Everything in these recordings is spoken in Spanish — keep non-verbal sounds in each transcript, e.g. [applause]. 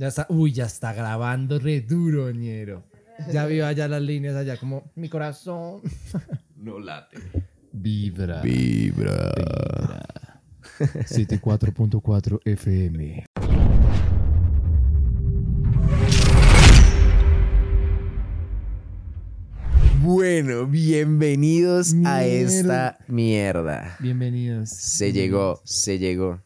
Ya está, uy, ya está grabando re duro, ñero. Ya vio allá las líneas allá como mi corazón. [laughs] No late. Vibra. Vibra. 74.4 FM. Bueno, bienvenidos a esta mierda. Bienvenidos. Se llegó, se llegó.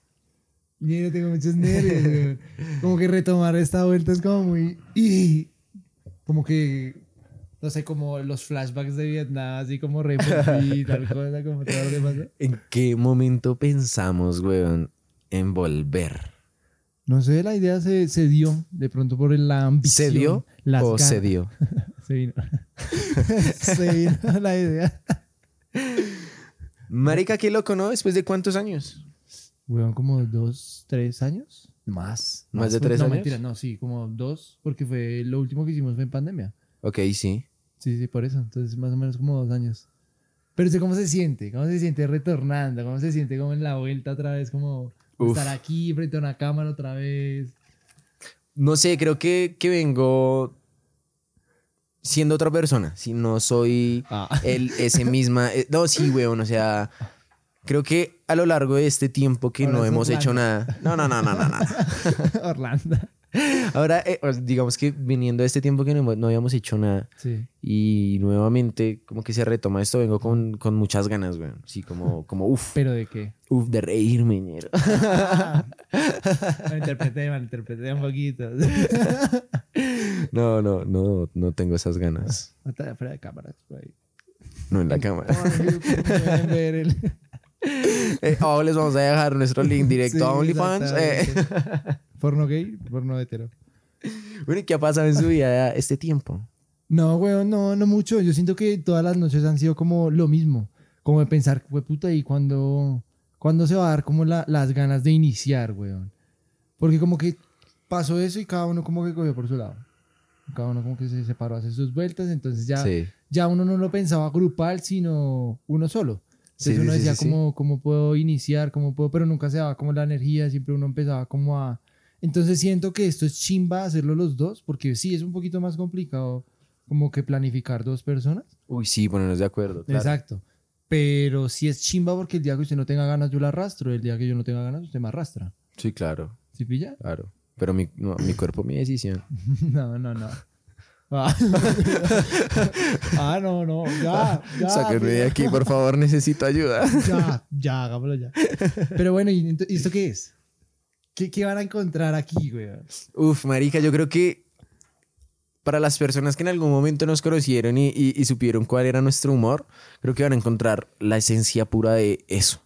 Ñero, tengo muchos nervios, weón. Como que retomar esta vuelta es como muy... y Como que... No sé, como los flashbacks de Vietnam, así como re y tal cosa, como todo lo demás. [laughs] ¿no? ¿En qué momento pensamos, weón, en volver? No sé, la idea se, se dio de pronto por la ambición. ¿Se dio las o se dio? [laughs] Se vino. [laughs] se vino la idea. Marica, qué loco, ¿no? ¿Después de cuántos años? Weón, como dos, tres años. Más. ¿Más de porque- tres no, años? mentira, no, sí, como dos, porque fue lo último que hicimos fue en pandemia. Ok, sí. Sí, sí, por eso. Entonces, más o menos como dos años. Pero sé cómo se siente, cómo se siente retornando, cómo se siente como en la vuelta otra vez, como Uf. estar aquí frente a una cámara otra vez. No sé, creo que, que vengo siendo otra persona. Si no soy Ah. el, ese misma... eh, No, sí, weón, o sea... Creo que a lo largo de este tiempo que Ahora no hemos hecho nada... No, no, no, no, no, no. [laughs] Orlando. Ahora, eh, digamos que viniendo de este tiempo que no, no habíamos hecho nada Sí. y nuevamente como que se retoma esto, vengo con, con muchas ganas, güey. Sí, como, como uff, ¿Pero de qué? uff, de reírme, ñero. [laughs] Malinterpreté, malinterpreté un poquito. [laughs] No, no, no, no tengo esas ganas. Está fuera de cámaras, ahí. No en la cámara. [laughs] Eh, oh, les vamos a dejar nuestro link directo Sí, a OnlyFans. Eh. Porno gay, porno hetero. bueno, ¿y qué ha pasado en su vida este tiempo? No, weón, no, no mucho. Yo siento que todas las noches han sido como lo mismo. Como de pensar, we puta, ¿y cuándo, cuándo se va a dar como la- las ganas de iniciar, weón? Porque como que pasó eso y cada uno como que cogió por su lado. Cada uno como que se separó a hacer sus vueltas, entonces ya, Sí. ya uno no lo pensaba grupal, sino uno solo. Entonces sí, uno decía sí, sí. cómo, cómo puedo iniciar, cómo puedo, pero nunca se daba como la energía, siempre uno empezaba como a... Entonces siento que esto es chimba hacerlo los dos, porque sí, es un poquito más complicado como que planificar dos personas. Uy, sí, ponernos de acuerdo. claro. Exacto. Pero sí es chimba porque el día que usted no tenga ganas yo la arrastro, el día que yo no tenga ganas usted me arrastra. Sí, claro, ¿Sí pilla? claro. Pero mi, no, mi cuerpo, mi decisión. [laughs] no, no, no. Ah, [laughs] Ah, no, no, ya, ya. Sáquenme de aquí, por favor, necesito ayuda. [laughs] Ya, ya, hagámoslo ya. Pero bueno, ¿y ento- ¿y esto qué es? ¿Qué, qué van a encontrar aquí, güey? Uf, marica, yo creo que para las personas que en algún momento nos conocieron y, y- y supieron cuál era nuestro humor, creo que van a encontrar la esencia pura de eso.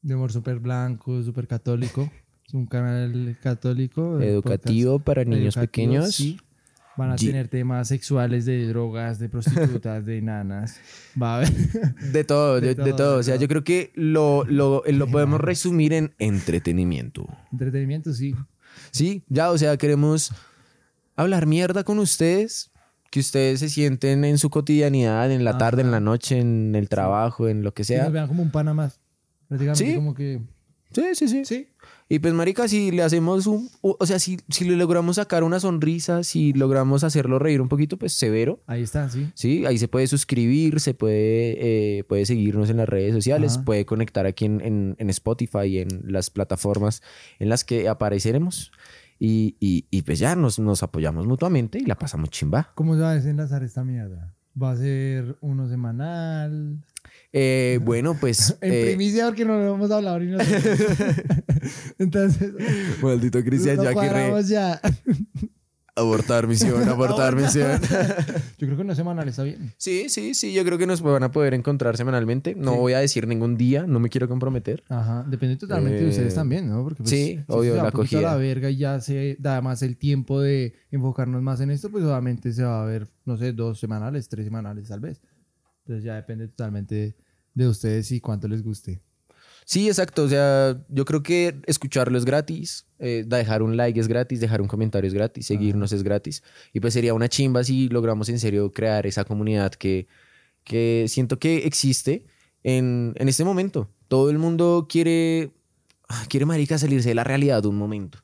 De humor súper blanco, súper católico. Es un canal católico. Educativo para niños educativo, pequeños. sí. Van a Ye- tener temas sexuales de drogas, de prostitutas, de nanas. Va a haber. De todo, [laughs] De de, de todo, todo. O sea, todo. yo creo que lo, lo, lo podemos resumir en entretenimiento. Entretenimiento, sí. Sí, ya, o sea, queremos hablar mierda con ustedes, que ustedes se sienten en su cotidianidad, en la tarde, en la noche, en el trabajo, en lo que Que sea. nos vean como un pana más. Prácticamente Sí. como que. Sí, sí, sí. Sí. Y pues, marica, si le hacemos un... O sea, si, si le logramos sacar una sonrisa, si logramos hacerlo reír un poquito, pues severo. Ahí está, sí. Sí, ahí se puede suscribir, se puede, eh, puede seguirnos en las redes sociales, Ajá. puede conectar aquí en, en, en Spotify y en las plataformas en las que apareceremos. Y, y, y pues ya nos, nos apoyamos mutuamente y la pasamos chimba. ¿Cómo se va a desenlazar esta mierda? ¿Va a ser uno semanal? Eh, bueno, pues... [laughs] En eh, primicia porque no lo hemos hablado ni nosotros. [laughs] Entonces, maldito Cristian Re. cuadramos ya. Abortar misión, [laughs] abortar misión. Yo creo que una semanal está bien. Sí, sí, sí, yo creo que nos van a poder encontrar semanalmente. No Sí. voy a decir ningún día, no me quiero comprometer. Ajá, depende totalmente de Eh, ustedes también, ¿no? Porque pues, sí, si obvio, la acogida. la verga y ya se da más el tiempo de enfocarnos más en esto, pues obviamente se va a ver, no sé, dos semanales, tres semanales tal vez. Entonces ya depende totalmente de ustedes y cuánto les guste. Sí, exacto. O sea, yo creo que escucharlo es gratis, eh, dejar un like es gratis, dejar un comentario es gratis, seguirnos es gratis. Y pues sería una chimba si logramos en serio crear esa comunidad que, que siento que existe en, en este momento. Todo el mundo quiere, ah, quiere marica salirse de la realidad de un momento.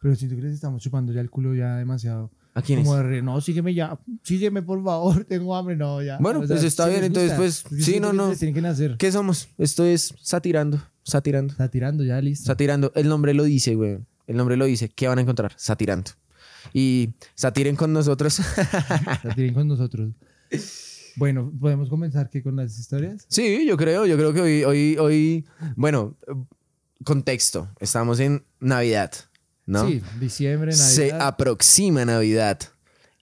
Pero siento que les estamos chupando ya el culo ya demasiado. ¿A quiénes? Como de re, no, sígueme ya, sígueme por favor, [laughs] tengo hambre, no, ya. Bueno, pues está bien, entonces, pues, sí, no, no. les tienen que nacer. ¿Qué somos? Esto es satirando, satirando, Está tirando ya, listo. satirando. El nombre lo dice, güey. El nombre lo dice. ¿Qué van a encontrar? Satirando. Y satiren con nosotros. [laughs] Está tiren con nosotros. Bueno, ¿podemos comenzar que con las historias? sí, yo creo, yo creo que hoy, hoy, hoy, bueno, contexto. Estamos en Navidad, ¿no? Sí, diciembre, Se Navidad. aproxima Navidad.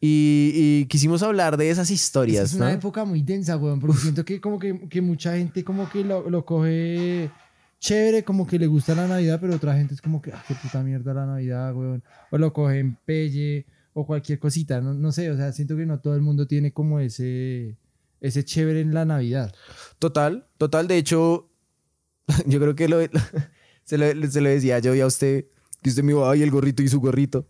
Y, y quisimos hablar de esas historias, es una ¿no? época muy densa, weón, porque siento que como que, que mucha gente como que lo, lo coge chévere, como que le gusta la Navidad, pero otra gente es como que, ah, qué puta mierda la Navidad, weón. O lo coge en pelle o cualquier cosita, no, no sé, o sea, siento que no todo el mundo tiene como ese, ese chévere en la Navidad. Total, total. De hecho, [laughs] yo creo que lo, [laughs] se, lo, se lo decía yo y a usted, que usted me iba, ay, el gorrito y su gorrito.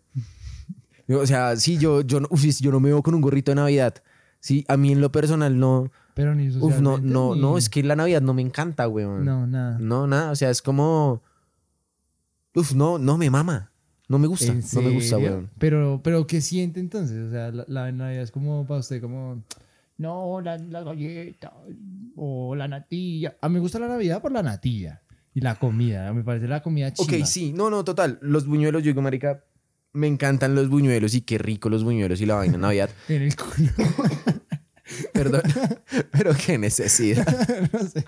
O sea, sí, yo, yo, no- uf, yo no me veo con un gorrito de Navidad. Sí, a mí en lo personal no. Pero ni Uf, no, no, ni- no, es que la Navidad no me encanta, weón. No, nada. No, nada, o sea, es como. Uf, no, no me mama. No me gusta, ¿En no me gusta, weón. Pero, pero ¿qué siente entonces? O sea, la, la Navidad es como para usted, como, no, la, la galleta o la natilla. A mí me gusta la Navidad por la natilla y la comida. Me parece la comida chimba. Ok, sí, no, no, total. Los buñuelos, yo digo, marica, me encantan los buñuelos y qué rico los buñuelos y la vaina Navidad. [laughs] En el culo. [laughs] Perdón, [laughs] pero qué necesidad. no sé.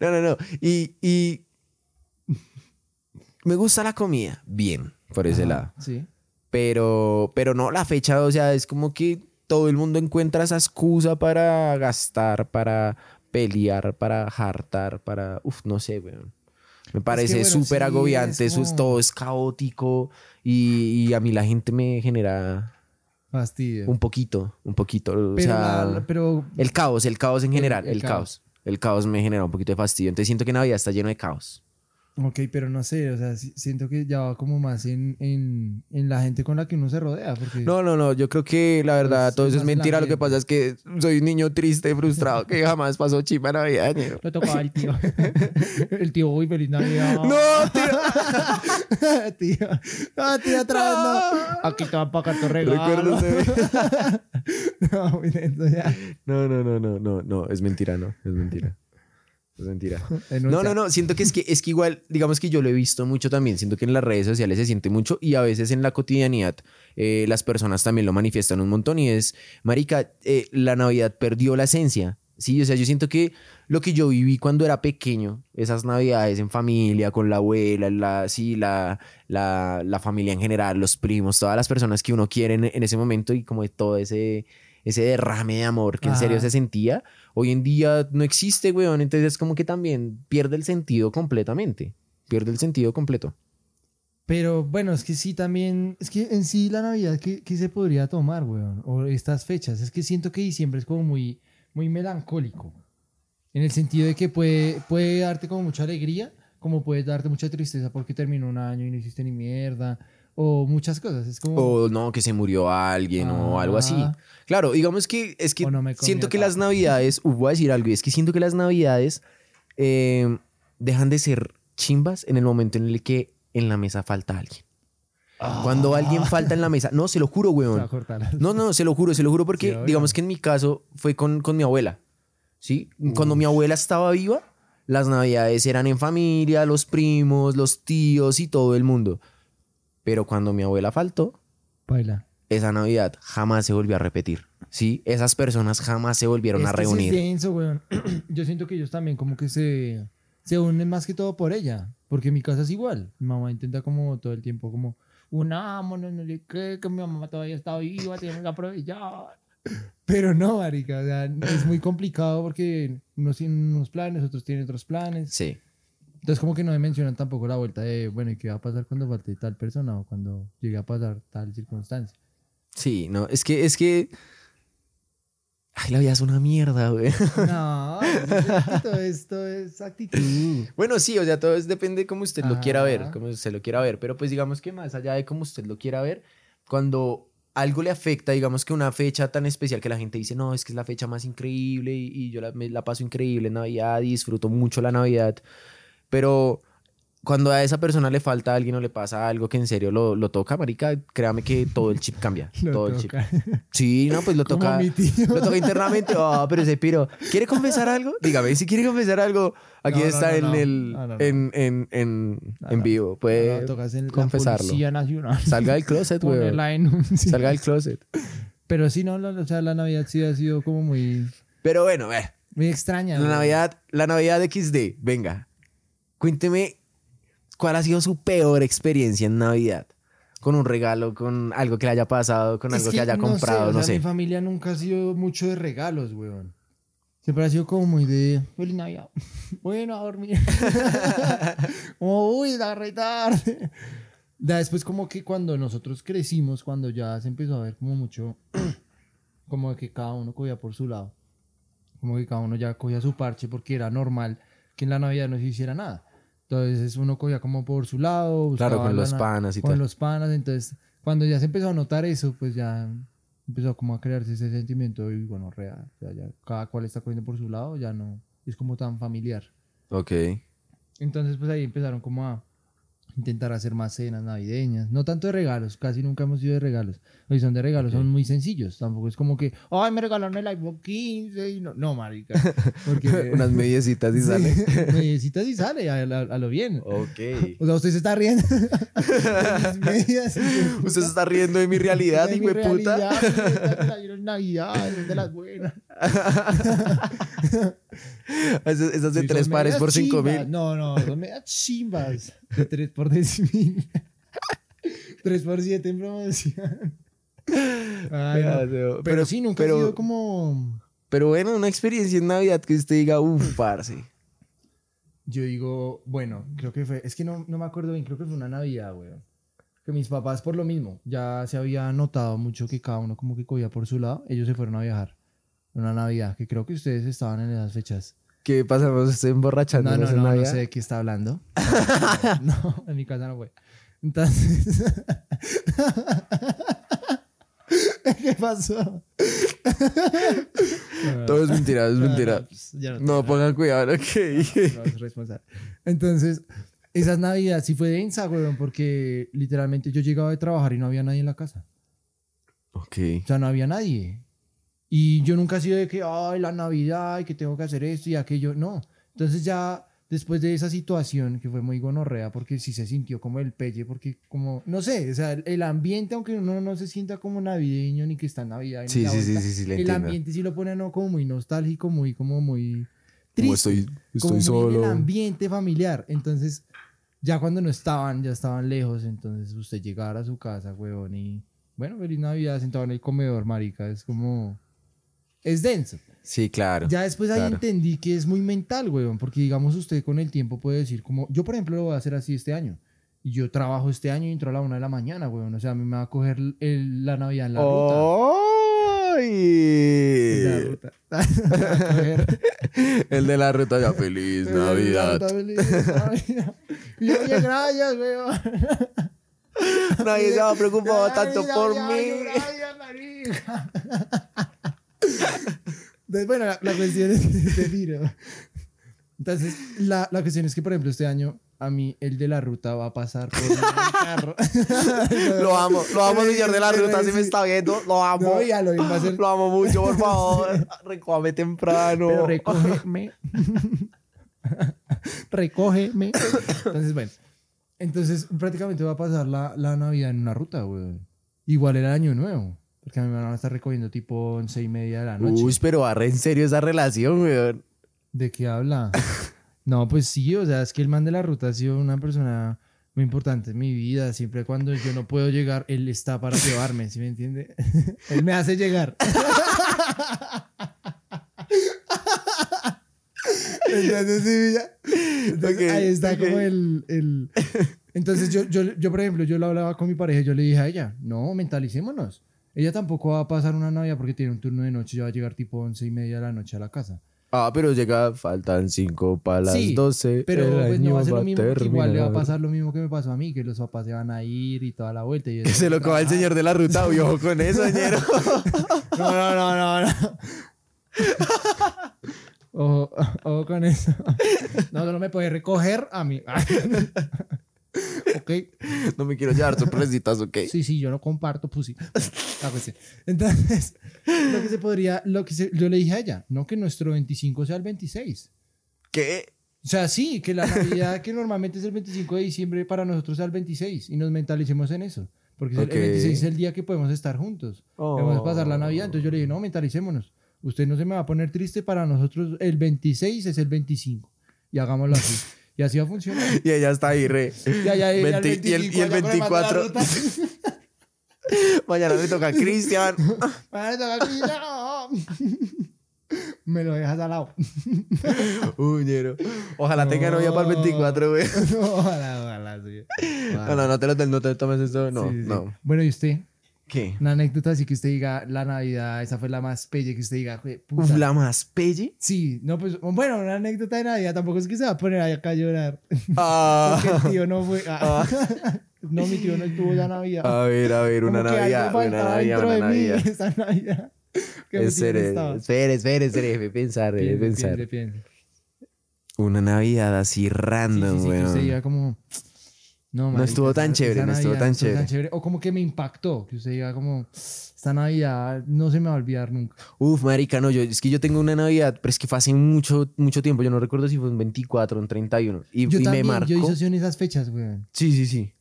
No, no, no. Y, y me gusta la comida, bien, por ese Ajá, lado. Sí. Pero, pero no, la fecha, o sea, es como que todo el mundo encuentra esa excusa para gastar, para pelear, para hartar, para... Uf, no sé, weón. Me parece bueno, súper sí, agobiante, es eso es todo es caótico y, y a mí la gente me genera Fastidio. un poquito, un poquito, o pero, sea, la- pero el caos, el caos en general, el el, caos. caos. El caos me genera un poquito de fastidio. Entonces siento que Navidad está lleno de caos. Ok, pero no sé, o sea, si- siento que ya va como más en, en, en la gente con la que uno se rodea, porque... No, no, no. Yo creo que la verdad Pues, todo es eso es el mentira. Lo que pasa es que soy un niño triste, frustrado, que jamás pasó chimba navideño. Le tocaba al tío. [laughs] El tío, uy, feliz Navidad. No, tío. [laughs] tío. No, tío, otra vez no. Aquí te va a pagar tu regalo. Recuerdo ese- [laughs] no, muy denso ya. No, no, no, no, no, no. Es mentira, no. Es mentira. Es mentira. [laughs] No, no, no. Siento que es que es que igual, digamos que yo lo he visto mucho también. Siento que en las redes sociales se siente mucho y a veces en la cotidianidad eh, las personas también lo manifiestan un montón. Y es, marica, eh, la Navidad perdió la esencia. Sí, o sea, yo siento que lo que yo viví cuando era pequeño, esas navidades en familia, con la abuela, la, sí, la, la, la familia en general, los primos, todas las personas que uno quiere en, en ese momento y como todo ese, ese derrame de amor que en serio se sentía, hoy en día no existe, weón. Entonces es como que también pierde el sentido completamente. Pierde el sentido completo. Pero bueno, es que sí también, es que en sí la Navidad, ¿qué, qué se podría tomar, weón? O estas fechas. Es que siento que diciembre es como muy, muy melancólico. En el sentido de que puede, puede darte como mucha alegría, como puede darte mucha tristeza porque terminó un año y no hiciste ni mierda. O muchas cosas. Es como... O no, que se murió alguien o algo así. Ah. Claro, digamos que es que no siento que las navidades, uh, voy a decir algo, y es que siento que las navidades eh, dejan de ser chimbas en el momento en el que en la mesa falta alguien. Cuando alguien falta en la mesa, no, se lo juro, Ah. Weón. No, no, se lo juro, se lo juro porque Sí, digamos que en mi caso fue con, con mi abuela. ¿Sí? Cuando mi abuela estaba viva, las navidades eran en familia, los primos, los tíos y todo el mundo. Pero cuando mi abuela faltó, Baila. esa Navidad jamás se volvió a repetir. ¿Sí? Esas personas jamás se volvieron a Es que sí reunir. Es denso, weón. [clears throat] Yo siento que ellos también como que se, se unen más que todo por ella. Porque mi casa es igual. Mi mamá intenta como todo el tiempo como, unámonos, no sé qué, que mi mamá todavía está viva, tenemos que aprovechar. [clears throat] Pero no, marica, o sea, es muy complicado porque unos tienen unos planes, otros tienen otros planes. Sí. Entonces como que no me mencionan tampoco la vuelta de, bueno, ¿y qué va a pasar cuando falte tal persona o cuando llegue a pasar tal circunstancia? Sí, no, es que, es que. Ay, la vida es una mierda, güey. No, [laughs] todo esto es actitud. Bueno, sí, o sea, todo es, depende de cómo usted lo quiera ver, cómo usted lo quiera ver. Pero pues digamos que más allá de cómo usted lo quiera ver, cuando algo le afecta, digamos que una fecha tan especial que la gente dice, no, es que es la fecha más increíble y, y yo la, me la paso increíble en Navidad disfruto mucho la Navidad. Pero cuando a esa persona le falta alguien o le pasa algo que en serio lo, lo toca, marica, créame que todo el chip cambia. [laughs] Lo todo el toca. chip. Sí, no, pues lo toca. mi tío. Lo toca internamente. [laughs] Ah, pero ese piro. ¿Quiere confesar algo? Dígame, si quiere confesar algo, aquí No, está no, en el en, en, en, en vivo. Puede tocas en la confesarlo. Policía Nacional. Salga del closet, [laughs] güey. Salga del closet. Pero sí, no, la, o sea, la Navidad sí ha sido como muy, Pero bueno, ve. muy extraña. La güey. Navidad, la Navidad XD, venga. Cuénteme cuál ha sido su peor experiencia en Navidad. Con un regalo, con algo que le haya pasado, con Es algo que, haya no comprado, o no sea, Mi sé. familia nunca ha sido mucho de regalos, weón. Siempre ha sido como muy de Feliz Navidad. [laughs] Bueno, a dormir. [laughs] como, uy, la re tarde. Ya después como que cuando nosotros crecimos, cuando ya se empezó a ver como mucho, [clears throat] como que cada uno cogía por su lado. Como que cada uno ya cogía su parche porque era normal que en la Navidad no se hiciera nada. Entonces uno cogía como por su lado. Claro, con los na- panas y con tal. los panas. Entonces, cuando ya se empezó a notar eso, pues ya empezó como a crearse ese sentimiento y bueno, real. O sea, ya cada cual está cogiendo por su lado, ya no es como tan familiar. Ok. Entonces, pues ahí empezaron como a intentar hacer más cenas navideñas. No tanto de regalos, casi nunca hemos sido de regalos. Hoy son de regalos, son muy sencillos. Tampoco es como que, ay, me regalaron el iPhone 15 y no, no, marica. [laughs] Porque [laughs] Unas mediecitas y sale. [laughs] necesitas y sale a, a- a lo bien. Ok. O sea, usted se está riendo. de medias, de. Usted se está riendo de mi realidad, hijo de puta. Navidad, de las buenas. Esas, esas de tres pares por cinco chimbas. mil. No, no, son medias chimbas. De tres por diez mil. Tres por siete en promoción. Ay, no. Pero, Pero, sí, nunca pero, ha sido como... pero bueno, una experiencia en Navidad que usted diga, uff, parce. Yo digo, bueno, creo que fue... Es que no, no me acuerdo bien, creo que fue una Navidad, weón. Que mis papás, por lo mismo, ya se había notado mucho que cada uno como que cogía por su lado. Ellos se fueron a viajar. Una Navidad, que creo que ustedes estaban en esas fechas. ¿Qué pasamos? ¿Estoy No, emborrachándonos no, no, no Navidad? sé de qué está hablando. [laughs] No, en mi casa no fue. Entonces. [laughs] [laughs] ¿Qué pasó? [laughs] Todo es mentira, es mentira. no, pues, no No, pongan cuidado, ok. no. Entonces, esas navidades sí fue densa, weón, porque literalmente yo llegaba de trabajar y no había nadie en la casa. Ok. O sea, no había nadie. Y yo nunca he sido de que, ay, la Navidad, y que tengo que hacer esto y aquello. No. Entonces ya después de esa situación, que fue muy gonorrea, porque sí se sintió como el pelle, porque como, no sé, o sea, el ambiente, aunque uno no se sienta como navideño ni que está en Navidad. Sí, sí, sí, sí, El entiendo. ambiente sí lo pone a uno como muy nostálgico, muy, como muy triste. Como estoy, como estoy muy en el solo. ambiente familiar. Entonces, ya cuando no estaban, ya estaban lejos, entonces usted llegar a su casa, huevón, y bueno, feliz Navidad sentado en el comedor, marica, es como... Es denso. Sí, claro. Ya después ahí claro. entendí que es muy mental, weón, porque digamos usted con el tiempo puede decir como, yo por ejemplo lo voy a hacer así este año. Y yo trabajo este año y entro a la una de la mañana, weón. O sea, a mí me va a coger el- la Navidad en la ruta. En la ruta. [laughs] El de la ruta ya feliz [laughs] Navidad. ruta, feliz Navidad. [laughs] Y yo, oye, gracias, weón. Nadie se ha preocupado tanto por mí. Navidad, bueno, la, la cuestión es que te miro. Entonces, la, la cuestión es que, por ejemplo, este año a mí el de la ruta va a pasar por mi carro. [laughs] Lo amo, lo amo, señor de la ruta, si me está viendo, lo amo. No, ya lo va a hacer. Lo amo mucho, por favor. [laughs] Recójame temprano. Pero recógeme. [laughs] recógeme. Entonces, bueno. Entonces, prácticamente va a pasar la, la Navidad en una ruta, güey. Igual el año nuevo. Porque a mí me van a estar recogiendo tipo once y media de la noche. Uy, pero arre en serio esa relación, weón. ¿De qué habla? [laughs] No, pues sí, o sea, es que el man de la ruta ha sido una persona muy importante en mi vida. Siempre cuando yo no puedo llegar, él está para [laughs] llevarme, ¿sí me entiende? [laughs] él me hace llegar. Entonces, sí, ya. Entonces, Ok, ahí está como el... el- Entonces yo, yo, yo, por ejemplo, yo lo hablaba con mi pareja, yo le dije a ella, no, mentalicémonos. Ella tampoco va a pasar una Navidad porque tiene un turno de noche, ya va a llegar tipo once y media de la noche a la casa. Ah, pero llega, faltan cinco para las Sí, 12. Pero pues, no va a ser lo mismo porque igual le va a pasar lo mismo que me pasó a mí, que los papás se van a ir y toda la vuelta. Y Que se lo coja el señor de la ruta, ojo con eso, señor. [laughs] No, no, no, no, no. Ojo, ojo con eso. No, solo me puede recoger a mí. [laughs] ok. No me quiero llevar sorpresitas, ok. Sí, sí, yo no comparto pussy. Ah, pues sí. Entonces, lo que se podría, lo que se- yo le dije a ella, no que nuestro 25 sea el 26. ¿Qué? O sea, sí, que la Navidad que normalmente es el 25 de diciembre para nosotros sea el 26 y nos mentalicemos en eso. Porque es el- Ok. el 26 es el día que podemos estar juntos. Podemos pasar la Navidad. Entonces yo le dije, no, mentalicémonos. Usted no se me va a poner triste para nosotros. El 26 es el 25. Y hagámoslo así. Y así va a funcionar. [laughs] Y ella está ahí, re. Ya, ya, el 20 y el, y el 25 allá con el mando de 24. la ruta. [laughs] Mañana me toca a Cristian. [laughs] Madre, toca aquí, no. Me lo dejas al lado. Uñero. Ojalá tenga novia para el 24, güey. ojalá, ojalá, sí. No, no, no te, lo, no te tomes esto. No, Sí, sí. no. Bueno, ¿y usted? ¿Qué? Una anécdota así que usted diga, la Navidad, esa fue la más pelle que usted diga, "Jue puta". Uf, la más pelle. Sí, no, pues, bueno, una anécdota de Navidad, tampoco es que se va a poner ahí acá a llorar. Ah. [laughs] Porque el tío no fue. ah. [laughs] no, mi tío no estuvo ya Navidad. A ver, a ver, una Como Navidad, una Navidad, una de mí Navidad. [laughs] esa Navidad. Espere, espere, espere, espere, debe pensar, debe Piense, pensar. piense, piense. Una Navidad así Sí, random, sí, sí, que usted diga como... No, No estuvo tan esa- chévere, esa no estuvo tan chévere. O como que me impactó, que usted diga como, esta Navidad no se me va a olvidar nunca. Uf, marica, no, yo, es que yo tengo una Navidad, pero es que fue hace mucho, mucho tiempo. Yo no recuerdo si fue en 24 o en 31. Y, Yo y también, me marcó. yo disocio en esas fechas, weón. Sí, sí, sí.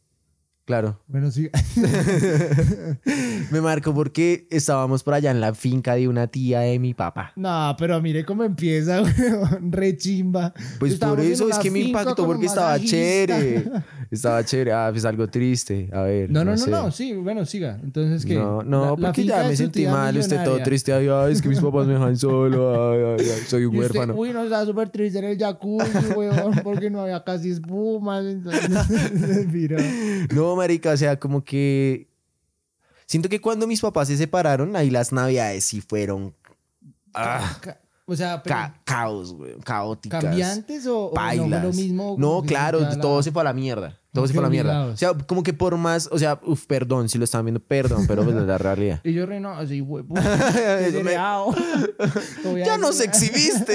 Claro. Bueno, sí. [laughs] Me marcó porque estábamos por allá en la finca de una tía de mi papá. no, pero mire cómo empieza, [laughs] weón. Re chimba. Pues Estábamos por eso es que me impactó porque estaba chévere. [laughs] Estaba chévere. Ah, pues algo triste. A ver. No, no, no, sé. no, sí, bueno, siga. Entonces, ¿qué? No, no, La- porque ya me sentí mal, usted todo triste. Ay, ay, es que mis papás me dejan solo. Ay, ay, ay, soy un Y usted, huérfano. uy, no, estaba súper triste en el jacuzzi, weón, porque no había casi espumas. Entonces, mira. No, marica, o sea, como que... Siento que cuando mis papás se separaron, ahí las navidades sí fueron... ah, O sea, pero ca- caos, güey, caóticas. ¿cambiantes o, no fue lo mismo? No, claro, la- todo se fue a la mierda. Todo se fue a la mierda. O sea, como que por más, o sea, uf, perdón, si lo están viendo, perdón, pero pues es la realidad. Y yo reno así, güey, [laughs] [laughs] [laughs] Ya nos exhibiste.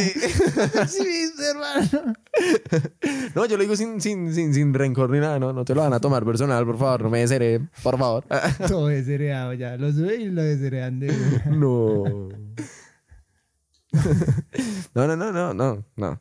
exhibiste, hermano. No, yo lo digo sin, sin, sin, sin rencor ni nada, no, no te lo van a tomar personal, por favor, no me deseré, por favor. Todo desheredado ya. Lo sube y lo desheredan de. No. [laughs] No, no, no, no, no, no.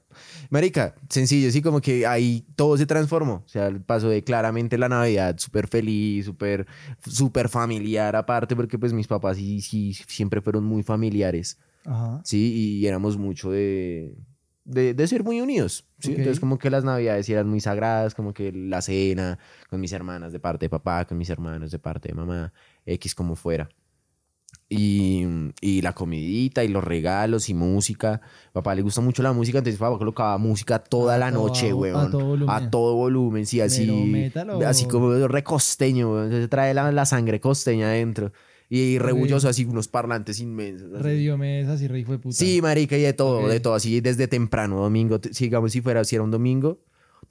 Marica, sencillo, sí, como que ahí todo se transformó. O sea, el paso de claramente la Navidad súper feliz, súper súper familiar aparte, porque pues mis papás sí, sí siempre fueron muy familiares, Ajá. ¿sí? Y éramos mucho de, de, de ser muy unidos, ¿sí? Ok. Entonces como que las Navidades eran muy sagradas, como que la cena con mis hermanas de parte de papá, con mis hermanos de parte de mamá, X como fuera. Y, y la comidita y los regalos y música. Papá le gusta mucho la música, entonces papá colocaba música toda A la todo- noche, a weón. todo volumen. A todo volumen, sí, así. Así como recosteño, weón. Entonces trae la, la sangre costeña adentro. Y rebulloso, así unos parlantes inmensos. así. Re dio mesas y re hijo de puta. Sí, marica, y de todo, Ok. de todo, así desde temprano, domingo, si digamos si fuera, si era un domingo,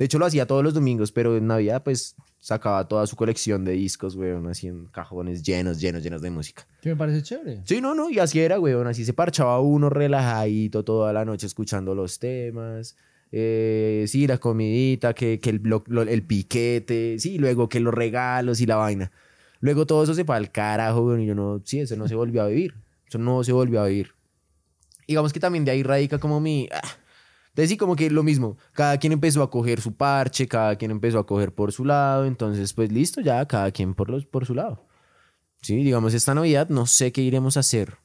de hecho lo hacía todos los domingos, pero en Navidad pues sacaba toda su colección de discos, weón, así en cajones llenos, llenos, llenos de música. Que me parece chévere. Sí, no, no, y así era, weón, así se parchaba uno relajadito toda la noche escuchando los temas. eh, sí, la comidita, que, que el, lo- lo- el piquete, sí, luego que los regalos y la vaina. Luego todo eso se fue al carajo, weón, y yo no, sí, eso no se volvió a vivir. Eso no se volvió a vivir. Digamos que también de ahí radica como mi... ah, Entonces sí, como que lo mismo. Cada quien empezó a coger su parche, cada quien empezó a coger por su lado. Entonces, pues listo, ya cada quien por, los, por su lado. Sí, digamos, esta Navidad no sé qué iremos a hacer.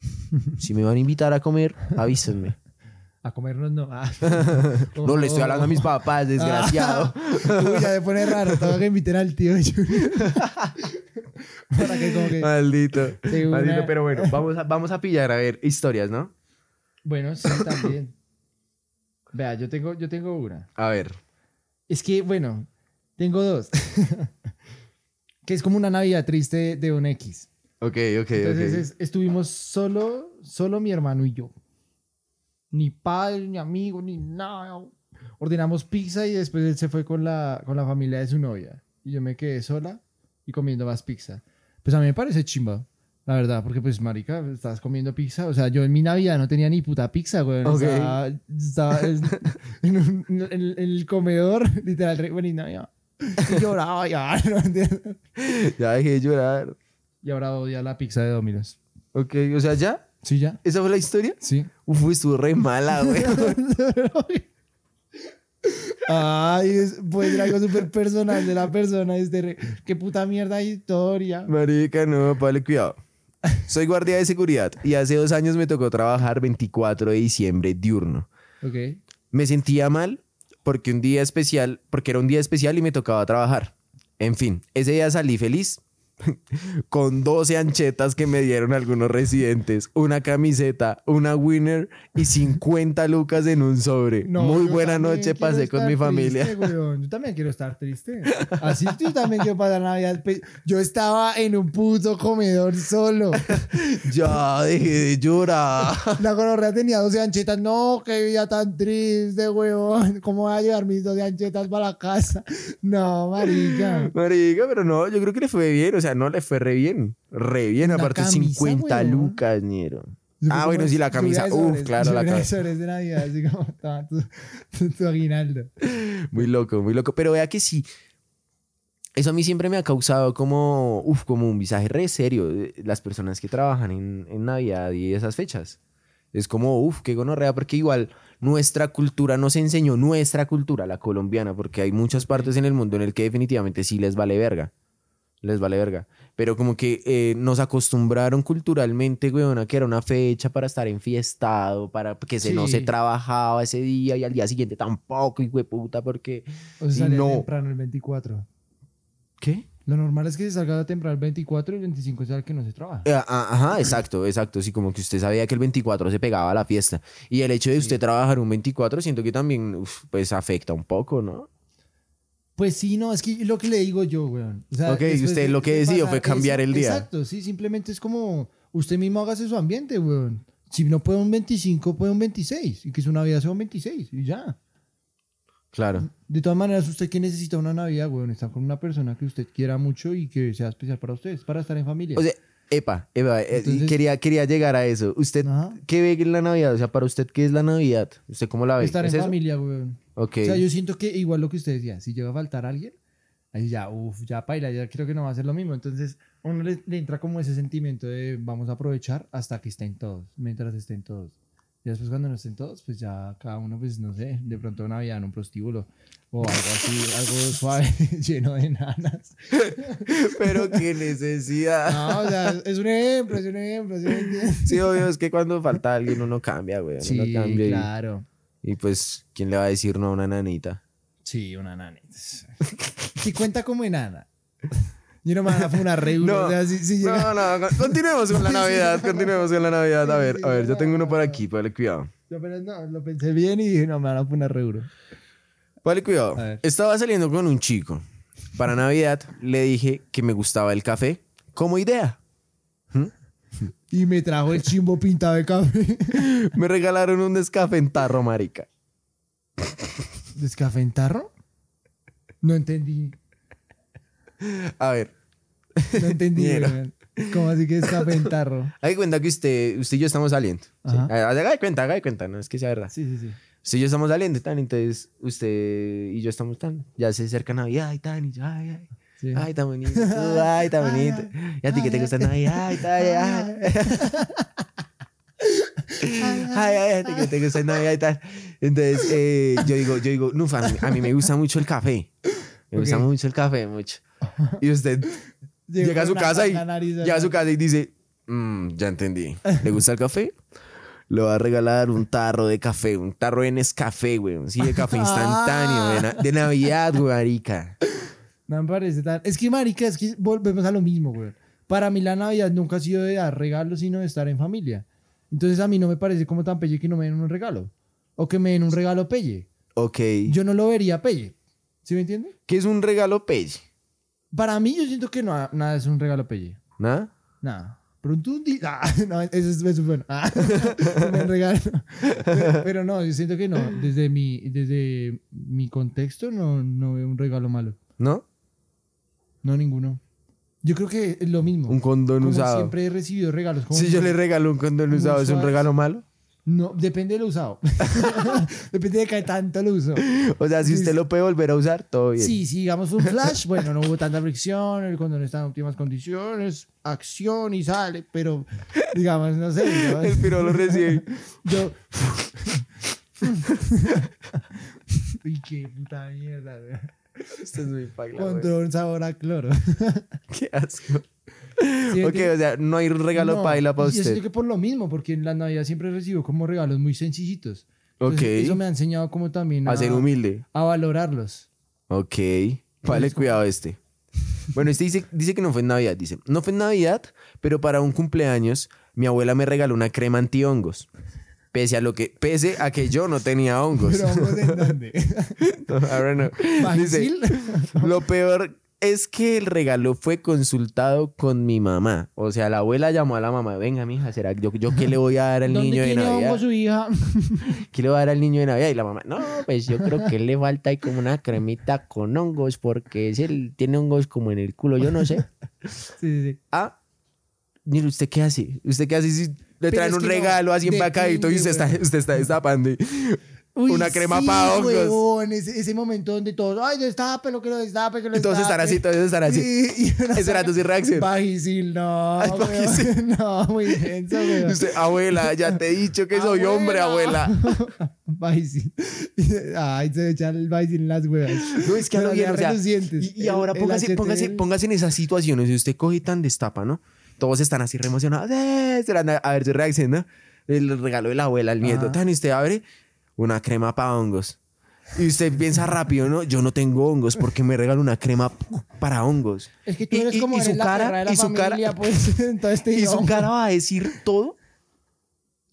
[laughs] Si me van a invitar a comer, avísenme. [laughs] A comernos no. [laughs] Ah. No le estoy hablando a mis papás, desgraciado. Uy, ya me pone raro. Tengo que invitar al tío. Para que como que... Maldito. Sí, una- Maldito, pero bueno, vamos a, vamos a pillar, a ver, historias, ¿no? Bueno, sí, también. Vea, yo tengo, yo tengo una. A ver. Es que, bueno, tengo dos. [laughs] que es como una Navidad triste de un X. Ok, ok, Entonces es- estuvimos solo, solo mi hermano y yo. Ni padre, ni amigo, ni nada. Ordenamos pizza y después él se fue con la, con la familia de su novia. Y yo me quedé sola y comiendo más pizza. Pues a mí me parece chimba. La verdad, porque pues, marica, estabas comiendo pizza. O sea, yo en mi Navidad no tenía ni puta pizza, güey. Ok. Estaba, estaba en, [laughs] en un- en el- en el comedor, literal, re- bueno, y Navidad. Y lloraba, ya, [laughs] no entiendo. Ya dejé de llorar. Y ahora odia la pizza de Domino's. Ok, o sea, ¿ya? ¿Sí, ya? ¿Esa fue la historia? Sí. Uf, estuvo re mala, [laughs] güey. Ay, es, puede ser algo súper personal de la persona. Este re- Qué puta mierda historia. Marica, no, vale, cuidado. Soy guardia de seguridad y hace dos años me tocó trabajar 24 de diciembre diurno. Ok. Me sentía mal porque un día especial, porque era un día especial y me tocaba trabajar. En fin, ese día salí feliz [laughs] con 12 anchetas que me dieron algunos residentes, una camiseta, una winner y 50 lucas en un sobre. Muy buena noche pasé con mi familia. weón. Yo también quiero estar triste. Así yo también quiero pasar Navidad. Yo estaba en un puto comedor solo. [laughs] Ya dejé de llorar. [laughs] La gonorrea tenía 12 anchetas. No, qué vida tan triste, weón. ¿Cómo voy a llevar mis 12 anchetas para la casa? No, marica. Marica, pero no, yo creo que le fue bien, o sea, no le fue re bien. Re bien, aparte camisa, 50 weón. lucas, ñero. Ah, bueno, sí, la camisa. Uf, claro, la camisa. sobres de Navidad, así como [laughs] toma tu, tu- tu aguinaldo. Muy loco, muy loco. Pero vea que sí. Eso a mí siempre me ha causado como, uf, como un visaje re serio. de Las personas que trabajan en, en Navidad y esas fechas. Es como, uf, qué gonorrea, porque igual nuestra cultura nos enseñó, nuestra cultura, la colombiana, porque hay muchas partes en el mundo en el que definitivamente sí les vale verga. Les vale verga. Pero como que eh, nos acostumbraron culturalmente, weón, a que era una fecha para estar enfiestado, para que se, no se trabajaba ese día y al día siguiente tampoco, hijo de puta, porque... O sea, no. temprano el 24. ¿Qué? Lo normal es que se salga temprano el 24 y el 25 es el que no se trabaja. Eh, Ajá, exacto, exacto. Sí, como que usted sabía que el 24 se pegaba a la fiesta. Y el hecho de usted trabajar un 24, siento que también, uf, pues, afecta un poco, ¿no? Pues sí, no, es que lo que le digo yo, weón. O sea, Ok, y usted lo que de decidió fue cambiar el día. Exacto, sí, simplemente es como usted mismo hágase su ambiente, weón. Si no puede un 25, puede un 26. Y que su Navidad sea un 26 y ya. Claro. De todas maneras, usted que necesita una Navidad, weón, está con una persona que usted quiera mucho y que sea especial para usted, es para estar en familia. O sea, epa, epa, eh, Entonces- quería, quería llegar a eso. ¿Usted Ajá. qué ve en la Navidad? O sea, para usted, ¿qué es la Navidad? ¿Usted cómo la ve? estar ¿Es en eso? familia, weón. Ok. O sea, yo siento que igual lo que usted decía, si llega a faltar alguien, ahí ya, uff, ya paila, ya creo que no va a ser lo mismo. Entonces, uno le, le entra como ese sentimiento de vamos a aprovechar hasta que estén todos, mientras estén todos. Y después cuando no estén todos, pues ya cada uno, pues no sé, de pronto Navidad en un prostíbulo o algo así, algo suave, [laughs] lleno de nanas. [laughs] Pero qué necesidad. No, o sea, es un ejemplo, es un ejemplo, ¿sí me entiendes? Sí, obvio, es que cuando falta alguien uno cambia, güey. Sí, uno cambia claro. y, pues, ¿quién le va a decir no a una nanita? Sí, una nana. Si [laughs] cuenta como enana. Yo no me van a funar re duro, No, o sea, si- si llega- No, no, con- continuemos con la Navidad, no. continuemos con la Navidad. A ver, a ver, no, yo tengo uno por no. aquí, vale, cuidado. Yo, pero no, lo pensé bien y dije, no, me van a poner duro. Vale, cuidado. Estaba saliendo con un chico. Para Navidad le dije que me gustaba el café como idea. Y me trajo el chimbo pintado de café. [laughs] Me regalaron un descafentarro, marica. ¿Descafé en tarro? No entendí. A ver, No entendí. ¿Cómo así que descafé en tarro? [laughs] haga cuenta que usted, usted y yo estamos saliendo. ¿sí? Ajá. Haga de cuenta, haga de cuenta, no es que sea verdad. Sí, sí, sí. Usted y yo estamos saliendo, tan, entonces usted y yo estamos tan, ya se acerca Navidad y tan, y yo, ay, ay. Sí. Ay, tan bonito. Ay, Ay, bonito. ay, Y a ti que te ay, gusta ay. Navidad. Ay, ay, ay. Ay, ay, a ti que te gusta Navidad y tal. Entonces, eh, yo digo, yo digo, no, a mí, a mí me gusta mucho el café. Me gusta mucho el café, mucho. Y usted Llegó llega a su casa y llega a su casa y dice, "Mm, ya entendí. ¿Le gusta el café? Le va a regalar un tarro de café, un tarro de Nescafé, güey. Sí, de café [laughs] instantáneo, de, na- de Navidad, güey, marica. No me parece tan. Es que, marica, es que volvemos a lo mismo, güey. Para mí la Navidad nunca ha sido de dar regalos, sino de estar en familia. Entonces a mí no me parece como tan pelle que no me den un regalo. O que me den un regalo pelle. Ok. Yo no lo vería pelle. ¿Sí me entiende? ¿Qué es un regalo pelle? Para mí yo siento que no, nada es un regalo pelle. ¿Nada? Nada. Pronto un día. Ah, [laughs] no, eso es, eso es bueno. Ah, [laughs] un regalo. Pero, pero no, yo siento que no. Desde mi, desde mi contexto no, no veo un regalo malo. ¿No? No, ninguno. Yo creo que es lo mismo. Un condón como usado. siempre he recibido regalos. como Si yo le regalo un condón usado, ¿es un regalo malo? No, depende de lo usado. [laughs] depende de qué tanto lo uso. O sea, si usted lo puede volver a usar, todo bien. Sí, si digamos un flash, bueno, no hubo tanta fricción, el condón está en óptimas condiciones, acción y sale, pero digamos, no sé. digamos, El piro lo recibe. [laughs] yo... [laughs] Uy, qué puta mierda. Esto es muy pagla, güey. Condón sabor a cloro. [laughs] Qué asco. Sí, Ok, que- o sea, no hay un regalo No, paila para y Yo usted. siento que por lo mismo, porque en la Navidad siempre recibo como regalos muy sencillitos. Ok. Entonces, Eso me ha enseñado como también a, A ser humilde. a valorarlos. Ok. Vale, cuidado este. Bueno, este dice, dice que no fue en Navidad. Dice, no fue en Navidad, pero para un cumpleaños mi abuela me regaló una crema antihongos. Pese a lo que, pese a que yo no tenía hongos. Pero vamos en dónde. Ahora [laughs] no. Dice, [laughs] lo peor es que el regalo fue consultado con mi mamá. O sea, la abuela llamó a la mamá. Venga, mija, ¿será yo, yo qué le voy a dar al ¿Dónde niño de Navidad? su hija? [laughs] ¿Qué le va a dar al niño de Navidad? Y la mamá, no, pues yo creo que le falta ahí como una cremita con hongos porque él tiene hongos como en el culo, yo no sé. Sí, sí, sí. Ah, mire, ¿usted qué hace? ¿Usted qué hace si le traen un regalo así empacadito y usted está, güey. usted está destapando? y- Uy, Una crema sí, pa' hongos. ese, ese momento donde todos, ay, destape lo que lo destape, que lo Y todos están así, destape". todos están así. Sí, y Ese era tu reacción. Vagisil, no. Ay. [laughs] No, muy denso, Y weón. usted, abuela, ya te he dicho que soy hombre, abuela. [laughs] Vagisil. Ay, se echa el Vagisil en las huevas. No, es que a lo bien, o sea, y, y ahora póngase, póngase, póngase en esas situaciones, si usted coge y tan destapa, ¿no? Todos están así re emocionados, ¡eh! esperando a ver su reacción, ¿no? El regalo de la abuela al nieto, Ajá. tan y usted abre una crema para hongos. Y usted piensa rápido, ¿no? Yo no tengo hongos porque me regalo una crema para hongos. Es que tú eres y- como y su eres la cara- de la y su cara- familia, pues, [laughs] [laughs] entonces te Y su cara va a decir todo.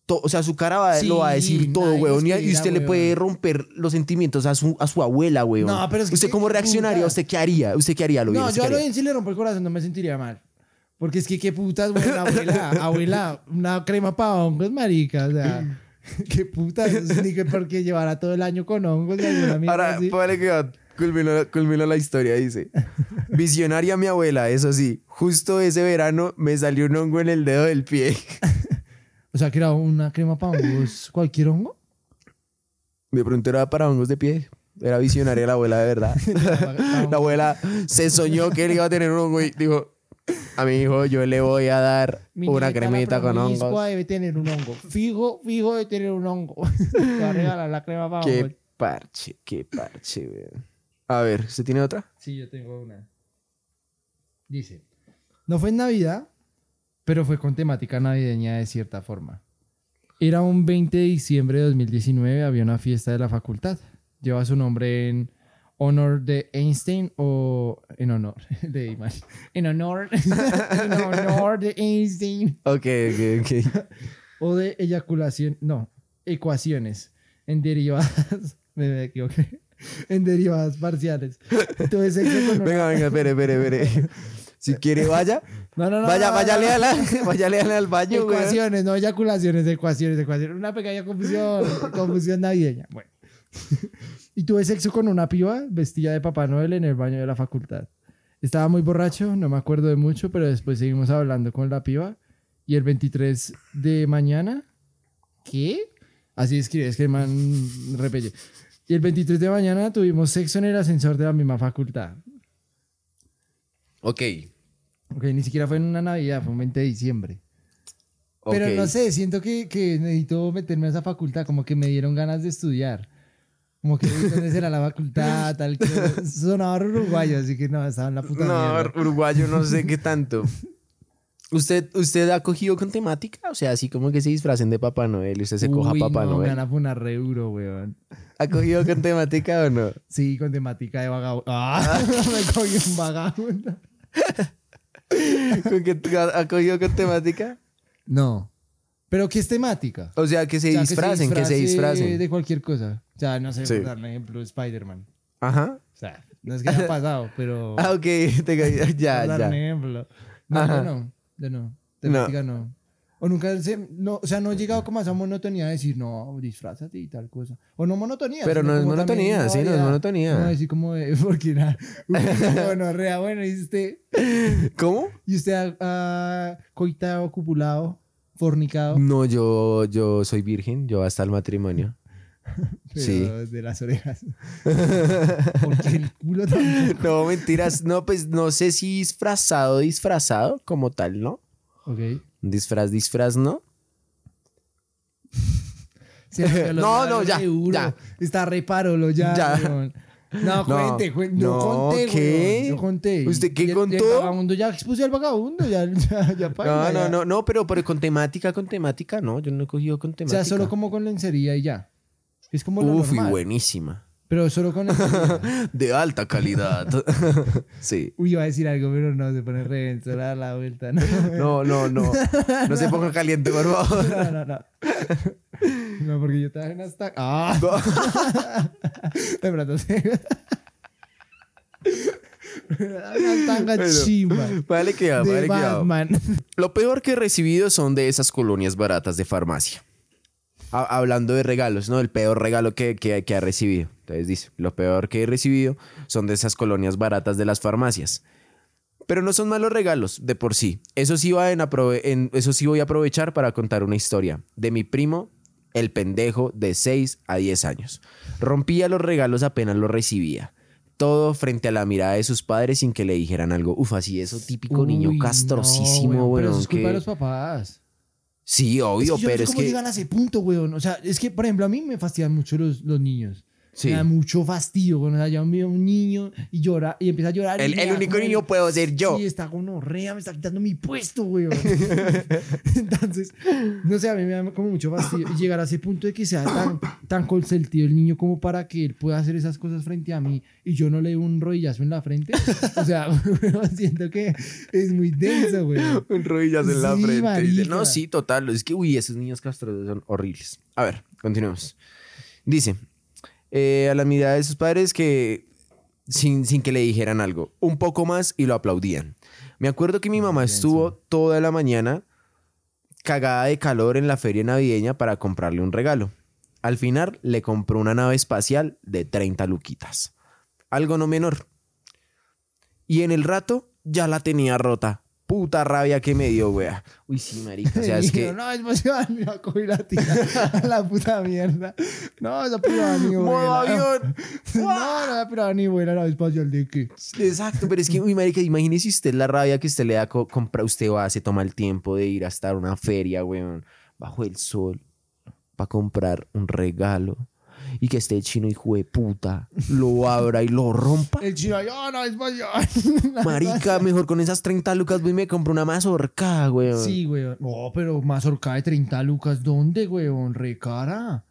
To- o sea, su cara va- lo va a Sí, decir todo, weón. Y, y usted le weón. puede romper los sentimientos a su, a su abuela, weón. No, pero es que ¿Usted cómo reaccionaría? ¿Usted qué haría? ¿Usted qué haría? Lo No, ¿usted yo a lo bien si le rompo el corazón no me sentiría mal. Porque es que qué putas, güey, la abuela, [laughs] abuela, una crema para hongos, marica, o sea, [laughs] qué putas, ni que porque llevará todo el año con hongos y Ahora, póngale cuidado. Culminó, culminó la historia, dice. Visionaria mi abuela, eso sí. Justo ese verano me salió un hongo en el dedo del pie. [laughs] O sea, que era una crema para hongos, cualquier hongo. De pronto era para hongos de pie. Era visionaria la abuela, de verdad. la abuela se soñó que él iba a tener un hongo y dijo... A mi hijo yo le voy a dar Mi una cremita con hongos. debe tener un hongo. Fijo, fijo de tener un hongo. [laughs] Te va a regalar la crema para hongos. Qué parche, qué parche, weón. A ver, ¿usted tiene otra? Sí, yo tengo una. Dice, no fue en Navidad, pero fue con temática navideña de cierta forma. Era un 20 de diciembre de 2019, había una fiesta de la facultad. Lleva su nombre en honor de Einstein o en honor [laughs] de Iman. En honor, [laughs] en honor de Einstein Ok, ok, ok. [laughs] o de eyaculación, no, ecuaciones en derivadas, me, equivoqué, en derivadas parciales. Una- Venga, venga, espere, espere, espere. Si quiere, vaya. No, no, no. Vaya, no, váyale no. a la, váyale a la al baño. Ecuaciones, no eyaculaciones, ecuaciones, ecuaciones. Una pequeña confusión, confusión navideña. Bueno. Y tuve sexo con una piba vestida de Papá Noel en el baño de la facultad. Estaba muy borracho, no me acuerdo de mucho, pero después seguimos hablando con la piba. Y el 23 de mañana, ¿qué? Así escribe, es que el man repelle. Y el 23 de mañana tuvimos sexo en el ascensor de la misma facultad. Ok. Ok, ni siquiera fue en una Navidad, fue un 20 de diciembre. Pero no sé, siento que, que necesito meterme a esa facultad, como que me dieron ganas de estudiar. Como que "Uy, dónde será la facultad, tal que [laughs] sonaba uruguayo, así que no, estaba en la puta No, mierda. uruguayo no sé qué [laughs] tanto. ¿Usted, ¿Usted ha cogido con temática? O sea, así como que se disfracen de Papá Noel y usted se coja Uy, Papá no, Me Noel. van a poner re duro, weón. ¿Ha cogido con temática o no? [laughs] Sí, con temática de vagabundo. Ah, me cogí un vagabundo. ¿Con qué ha cogido con temática? No. ¿Pero qué es temática? O sea, que se O sea, disfracen, que se disfrace disfracen. De cualquier cosa. O sea, no sé, Sí. por dar un ejemplo, Spider-Man. Ajá. O sea, no es que haya pasado, [laughs] pero... Ah, ok. te [laughs] ya, Por dar un ya. ejemplo. No, Ajá. no. Yo no. Temática no. O nunca se, no, o sea, no he llegado como a esa monotonía de decir, no, disfrázate y tal cosa. O no monotonía. Pero no es como también monotonía, sí, no es variedad. monotonía. No, así como de, [laughs] porque era, bueno, rea, bueno, y usted, ¿Cómo? y usted ha, ha coitado, copulado, fornicado. No, yo, yo soy virgen, yo hasta el matrimonio. [laughs] pero sí. De las orejas. [laughs] porque el culo tampoco. No, mentiras. No, pues no sé si disfrazado, disfrazado como tal, ¿no? Ok. Disfraz, disfraz, ¿no? [laughs] Sí, No, no, ya, ya. Está repárolo ya. Ya. No, cuente, cuente. No, conté, ¿qué? Yo conté. ¿Usted qué contó? El vagabundo ya expuse al vagabundo. Ya, ya, ya No, no, no, no, pero, pero con temática, con temática, no, yo no he cogido con O temática. sea, solo como con lencería y ya. Es como lo Uf, y buenísima. Pero solo con. [laughs] De alta calidad. [laughs] sí. Uy, iba a decir algo, pero no, se pone re da la vuelta. No, No, no, no. No se ponga caliente, por favor. [laughs] no, no. No, No, porque yo estaba en hasta... ¡Ah! De pronto se... Una tanga Bueno, chimba. Vale que va, vale que va. Lo peor que he recibido son de esas colonias baratas de farmacia. Ha- hablando de regalos, ¿no? El peor regalo que, que, que ha recibido. Entonces dice, lo peor que he recibido son de esas colonias baratas de las farmacias. Pero no son malos regalos de por sí. Eso sí, va en en- eso sí voy a aprovechar para contar una historia de mi primo, el pendejo de 6 a 10 años. Rompía los regalos apenas los recibía. Todo frente a la mirada de sus padres sin que le dijeran algo. Uf, así eso típico niño castrosísimo, no, weón. Pero eso es culpa que- de los papás. Sí, obvio, es que yo no pero sé es cómo que... llegan a ese punto, weón. O sea, es que, por ejemplo, a mí me fastidian mucho los, los niños. Sí. Me da mucho fastidio. Cuando veo un niño y llora y empieza a llorar. El, el único niño puedo ser yo. Sí, está gonorrea, me está quitando mi puesto, weón. [laughs] Entonces, no sé, a mí me da como mucho fastidio. Y llegar a ese punto de que sea tan, tan consentido el niño como para que él pueda hacer esas cosas frente a mí y yo no le dé un rodillazo en la frente. O sea, [laughs] siento que es muy denso, weón. Un rodillas en la frente. Marica. no, sí, total. Es que, uy, esos niños castrosos son horribles. A ver, continuemos. Dice, eh, a la mirada de sus padres que, sin, sin que le dijeran algo, un poco más y lo aplaudían. Me acuerdo que mi mamá estuvo toda la mañana cagada de calor en la feria navideña para comprarle un regalo. Al final le compró una nave espacial de 30 luquitas. Algo no menor. Y en el rato ya la tenía rota. Puta rabia que me dio, wea. Uy, sí, marica. O sea, [laughs] es que... No, es emocionante, me va a coger la tira a la puta mierda. No, esa privada ni ¡Modo vuela. avión! [laughs] No, no, la privada ni vuela, la espacial de qué. Exacto, pero es que, uy, marica, imagínese usted la rabia que usted le da, co- compra, usted va, se toma el tiempo de ir a estar a una feria, weón, bajo el sol, para comprar un regalo y que este chino hijo de puta lo abra y lo rompa. El chino, yo no, [laughs] espacial. Marica, mejor con esas 30 lucas voy y me compro una mazorca, weón. Sí, weón. No, pero mazorca de 30 lucas, ¿dónde, weón? Re cara.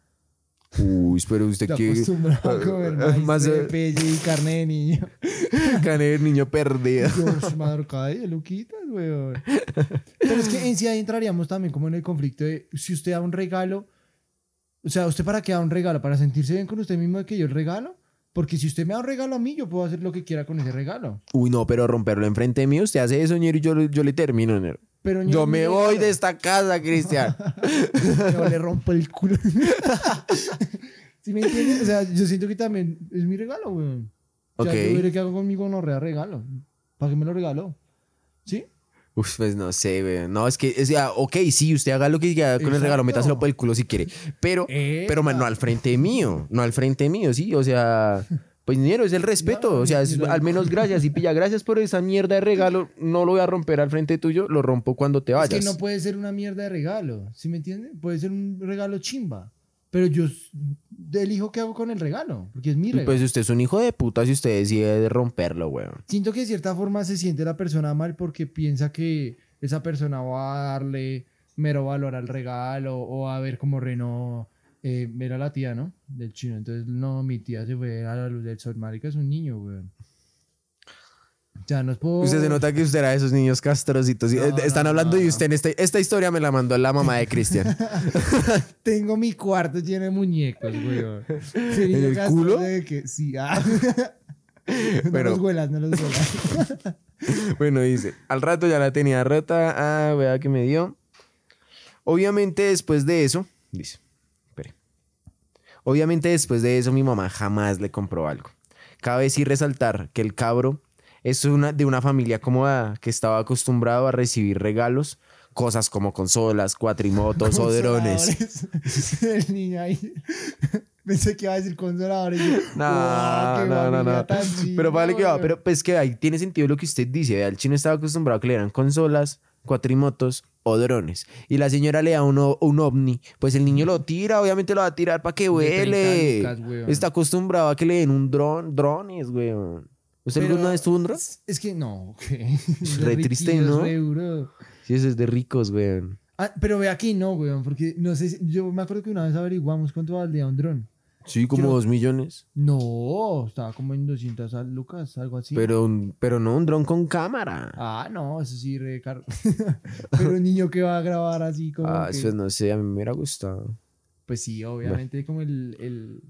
Uy, pero usted Te que... acostumbrado a comer maíz Más de pelle y carne de niño. [laughs] cane de niño perdido. Yo, mazorca de luquitas, weón. Pero es que en sí ahí entraríamos también como en el conflicto de si usted da un regalo, o sea, ¿usted para qué da un regalo? ¿Para sentirse bien con usted mismo de que yo el regalo? Porque si usted me da un regalo a mí, yo puedo hacer lo que quiera con ese regalo. Uy, no, pero romperlo enfrente de mí, usted hace eso, ñero, y yo, yo le termino, ñero. Pero Yo mi me voy de esta casa, Cristian. [laughs] Yo le rompo el culo. [laughs] ¿Sí me entiendes? O sea, yo siento que también es mi regalo, weón. O sea, Ok. yo veré qué hago conmigo no rea regalo. ¿Para qué me lo regaló? ¿Sí? Uf, pues no sé, güey. No, es que, o sea, ok, sí, usted haga lo que quiera con el regalo, métaselo por el culo si quiere. Pero, pero man, no al frente mío, no al frente mío, sí. O sea, pues dinero es el respeto. No, o sea, es- al menos gracias. Y pilla, gracias por esa mierda de regalo. No lo voy a romper al frente tuyo, lo rompo cuando te Es vayas. que no puede ser una mierda de regalo. ¿Sí me entiendes? Puede ser un regalo chimba. Pero yo elijo qué hago con el regalo. Porque es mi regalo. Pues usted es un hijo de puta si usted decide de romperlo, güey. Siento que de cierta forma se siente la persona mal porque piensa que esa persona va a darle mero valor al regalo o a ver como reno. Eh, era la tía, ¿no? Del chino. Entonces, no, mi tía se fue a la luz del sol. Marica es un niño, weón. Ya. Usted se nota que usted era de esos niños castrositos. No, eh, Están no, hablando no, y usted en este- esta historia me la mandó la mamá de Cristian. [laughs] Tengo mi cuarto lleno de muñecos, weón. ¿En el culo? De que, sí, ah. [laughs] no Pero- los huelas, no los huelas. [laughs] Bueno, dice, al rato ya la tenía rota. Ah, vea que me dio. Obviamente después de eso, dice, espere. Obviamente después de eso mi mamá jamás le compró algo. Cabe sí resaltar que el cabro es una, de una familia acomodada que estaba acostumbrado a recibir regalos, cosas como consolas, cuatrimotos [laughs] o drones. [laughs] El niño ahí. [laughs] Pensé que iba a decir consoladores. yo, No, "Guau, qué no, no, Pero vale que va, weón". pero pues que ahí tiene sentido lo que usted dice. El chino estaba acostumbrado a que le dieran consolas, cuatrimotos o drones. Y la señora le da uno, un ovni. Pues el niño lo tira, obviamente lo va a tirar para que De 30 vuele. lucas, weón. Está acostumbrado a que le den un dron, drones, weón. ¿Usted Pero alguna vez tuvo un dron? Es que no, ¿qué? [laughs] Re triste, ¿no? re duro. Sí, eso es de ricos, weón. Ah, pero ve aquí no, weón, porque no sé, si- yo me acuerdo que una vez averiguamos cuánto valía un dron. Sí, como dos millones. No, estaba como en 200 al- lucas, algo así. Pero, un- pero no un dron con cámara. Ah, no, eso sí, re caro. [laughs] pero un niño que va a grabar así como Ah, que- eso no sé, a mí me hubiera gustado. Pues sí, obviamente como el, el...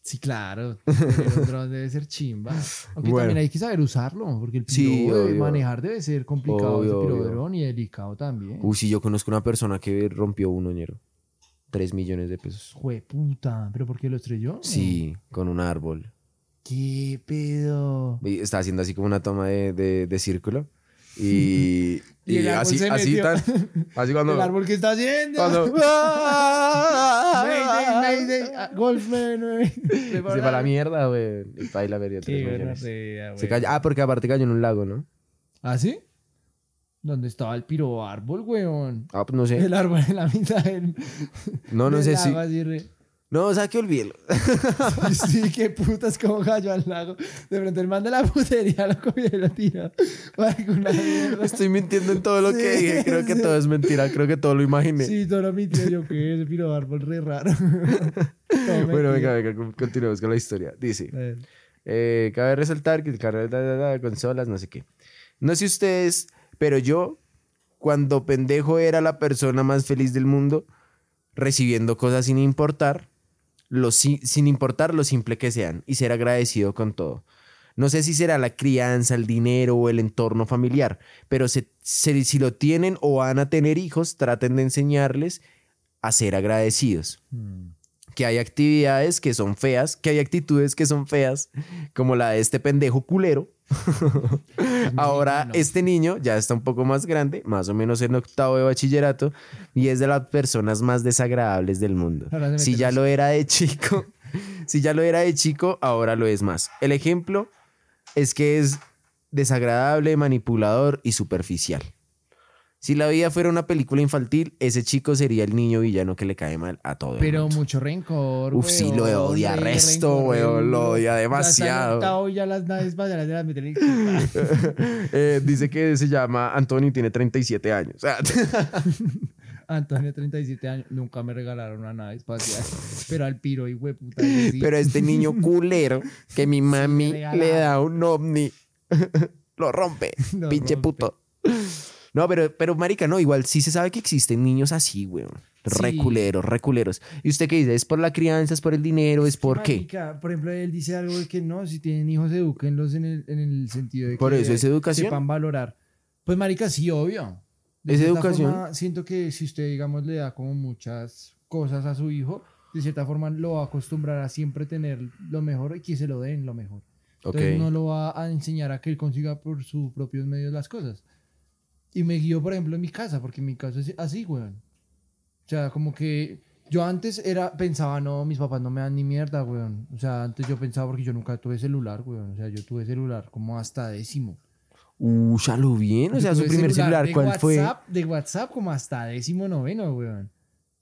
Sí, claro, [laughs] el dron debe ser chimba. Aunque Bueno. también hay que saber usarlo, porque el Sí, piro de manejar debe ser complicado Obvio, ese de dron y delicado también. Uy, sí, yo conozco una persona que rompió un oñero. Tres millones de pesos. puta, ¿pero por qué lo estrelló? Sí, con un árbol. ¿Qué pedo? Y estaba haciendo así como una toma de, de- de círculo. Y, [laughs] Y así, se así metió. tan. Así cuando. [laughs] ¿El árbol que está haciendo? cuando [laughs] ah, Golfman. Se va a la mierda, güey. Y baila tres Se cayó- Ah, porque aparte cayó en un lago, ¿no? ¿Ah, sí? ¿Dónde estaba el piro árbol, weón? Ah, pues no sé. El árbol en la mitad del. No, no sé si. así re- No, o sea, que olvídelo. [laughs] Sí, qué putas como cayó al lago. De pronto el man de la putería lo cogió y lo tiró. Estoy mintiendo en todo lo que Sí, dije. Creo que sí. todo es mentira. Creo que todo lo imaginé. Sí, todo lo mintió yo que ese piro árbol re raro. [laughs] Bueno, venga, venga, con- continuemos con la historia. Dice. Eh, cabe resaltar que el carro de consolas, no sé qué. No sé ustedes, pero yo, cuando pendejo era la persona más feliz del mundo, recibiendo cosas sin importar, sin importar lo simple que sean, y ser agradecido con todo. No sé si será la crianza, el dinero o el entorno familiar, pero se- se- si lo tienen o van a tener hijos, traten de enseñarles a ser agradecidos Hmm. que hay actividades que son feas, que hay actitudes que son feas, como la de este pendejo culero. [laughs] Ahora este niño ya está un poco más grande, más o menos en octavo de bachillerato, y es de las personas más desagradables del mundo. Si ya lo era de chico, [laughs] si ya lo era de chico, ahora lo es más. El ejemplo es que es desagradable, manipulador y superficial. Si la vida fuera una película infantil, ese chico sería el niño villano que le cae mal a todo el Pero mundo. mucho rencor. Uf, sí, lo odia re resto, rencor, re weón, lo odia demasiado. ya las naves las [laughs] Eh, dice que se llama Antonio y tiene 37 años. [laughs] Antonio, 37 años, nunca me regalaron una nave espacial. Pero al piro y yo sí. Pero este niño [laughs] culero que mi mami le da un ovni, lo rompe, Lo pinche rompe. puto. No, pero, pero marica, no, igual sí se sabe que existen niños así, weón. Re Sí. culeros, re culeros. ¿Y usted qué dice? ¿Es por la crianza, es por el dinero, es por qué? Marica, por ejemplo, él dice algo de que no, si tienen hijos, edúquenlos en el, en el sentido de que Por eso es educación. sepan valorar. Pues, marica, sí, obvio. Es cierta educación. forma, siento que si usted, digamos, le da como muchas cosas a su hijo, de cierta forma lo va a acostumbrar a siempre tener lo mejor y que se lo den lo mejor. Entonces no lo va a enseñar a que él consiga por sus propios medios las cosas. Y me guío, por ejemplo, en mi casa, porque en mi casa es así, weón. O sea, como que yo antes era, pensaba, no, mis papás no me dan ni mierda, weón. O sea, antes yo pensaba porque yo nunca tuve celular, weón. O sea, yo tuve celular como hasta décimo. Uh, ya lo bien. O sea, su primer celular, de ¿cuál fue? WhatsApp, De WhatsApp como hasta décimo noveno, weón.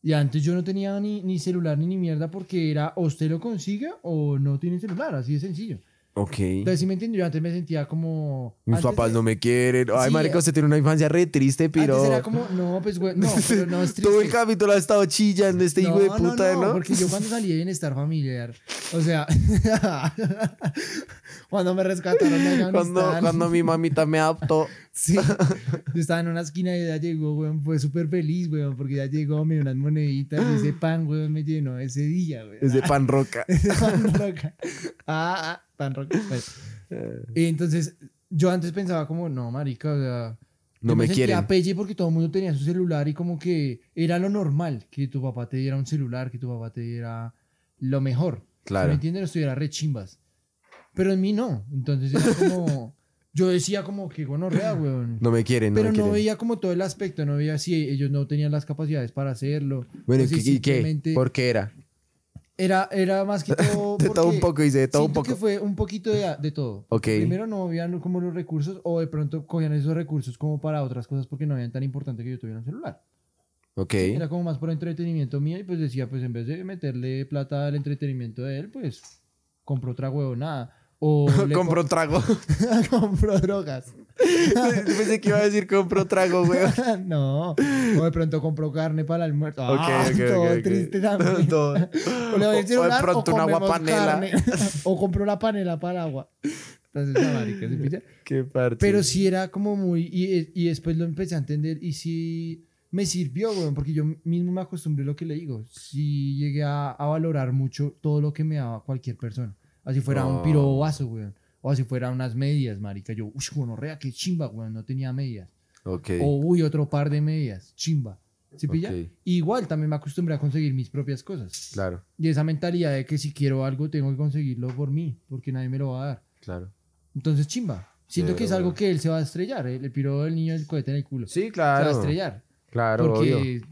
Y antes yo no tenía ni, ni celular ni ni mierda porque era o usted lo consigue o no tiene celular, así de sencillo. Ok. Entonces, si me entiendo, yo antes me sentía como... Mis antes papás de- no me quieren. Ay, Sí, marica, usted tiene una infancia re triste, pero... Antes era como, no, pues, güey, no, [laughs] pero no es triste. Todo el capítulo ha estado chillando este hijo de puta, ¿no? porque yo cuando salí de bienestar familiar, o sea, [laughs] cuando me rescataron de Cuando, Afganistán, cuando mi mamita me adoptó. [laughs] sí, yo estaba en una esquina y ya llegó, güey, fue súper feliz, güey, porque ya llegó, me dio unas moneditas y ese pan, güey, me llenó ese día, güey. Es de pan roca. [laughs] Ese pan roca. Ah, ah, pan roca. pues. Y entonces, yo antes pensaba como, no, marica, o sea, No me quieren. pelle porque todo el mundo tenía su celular y como que era lo normal que tu papá te diera un celular, que tu papá te diera lo mejor. Claro. ¿Me entiendes? Estuviera re chimbas. Pero en mí no. Entonces era como... [laughs] yo decía como que gonorrea, weón. No me quieren, no Pero me no veía como todo el aspecto, no veía si ellos no tenían las capacidades para hacerlo. Bueno, si ¿y qué? ¿Por qué era? Era, era más que [laughs] todo. De todo un poco, dice, de todo un poco. que fue un poquito de, de todo. Ok. Primero no habían como los recursos o de pronto cogían esos recursos como para otras cosas porque no habían tan importante que yo tuviera un celular. Ok. Era como más por entretenimiento mío y pues decía, pues en vez de meterle plata al entretenimiento de él, pues compro otra huevonada. O [laughs] Compro trago. co- [laughs] compro drogas. [laughs] Pensé que iba a decir compro trago, güey. no. O de pronto compro carne para el almuerzo. Ok, Ah, ok, todo ok, ok. triste también. Todo. O le O- de pronto o una agua panela. o compro la panela para el agua. Entonces, la marica, ¿sí pilla? Qué parte. Pero sí era como muy... Y, y después lo empecé a entender y sí me sirvió, weón, porque yo mismo me acostumbré a lo que le digo. Sí llegué a, a valorar mucho todo lo que me daba cualquier persona. Así fuera Oh. un piro vaso, weón. O así fuera unas medias, marica. Yo, uy, gonorrea, qué chimba, weón, no tenía medias. Ok. O, uy, otro par de medias, chimba. ¿Sí pilla? Igual también me acostumbré a conseguir mis propias cosas. Claro, Y esa mentalidad de que si quiero algo tengo que conseguirlo por mí, porque nadie me lo va a dar. claro. Entonces, chimba. Siento que es algo que él se va a estrellar. El, el piro del niño del cohete en el culo. Sí, Se claro. va a estrellar. Claro, porque. obvio.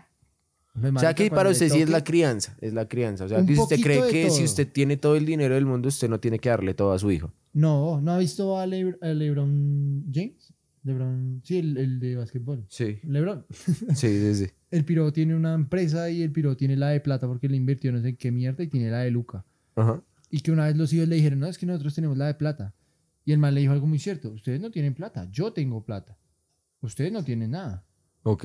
O sea que para usted sí es la crianza, es la crianza. O sea, que usted cree que si usted tiene todo el dinero del mundo, usted no tiene que darle todo a su hijo. No, ¿no ha visto a, Le- a LeBron James? LeBron, sí, el, el de básquetbol. Sí. LeBron. Sí, sí, sí. [laughs] El piro tiene una empresa y el piro tiene la de plata porque le invirtió no sé en qué mierda y tiene la de Luca. Ajá. Y que una vez los hijos le dijeron, no, es que nosotros tenemos la de plata. Y el man le dijo algo muy cierto, ustedes no tienen plata, yo tengo plata. Ustedes no tienen nada. Ok.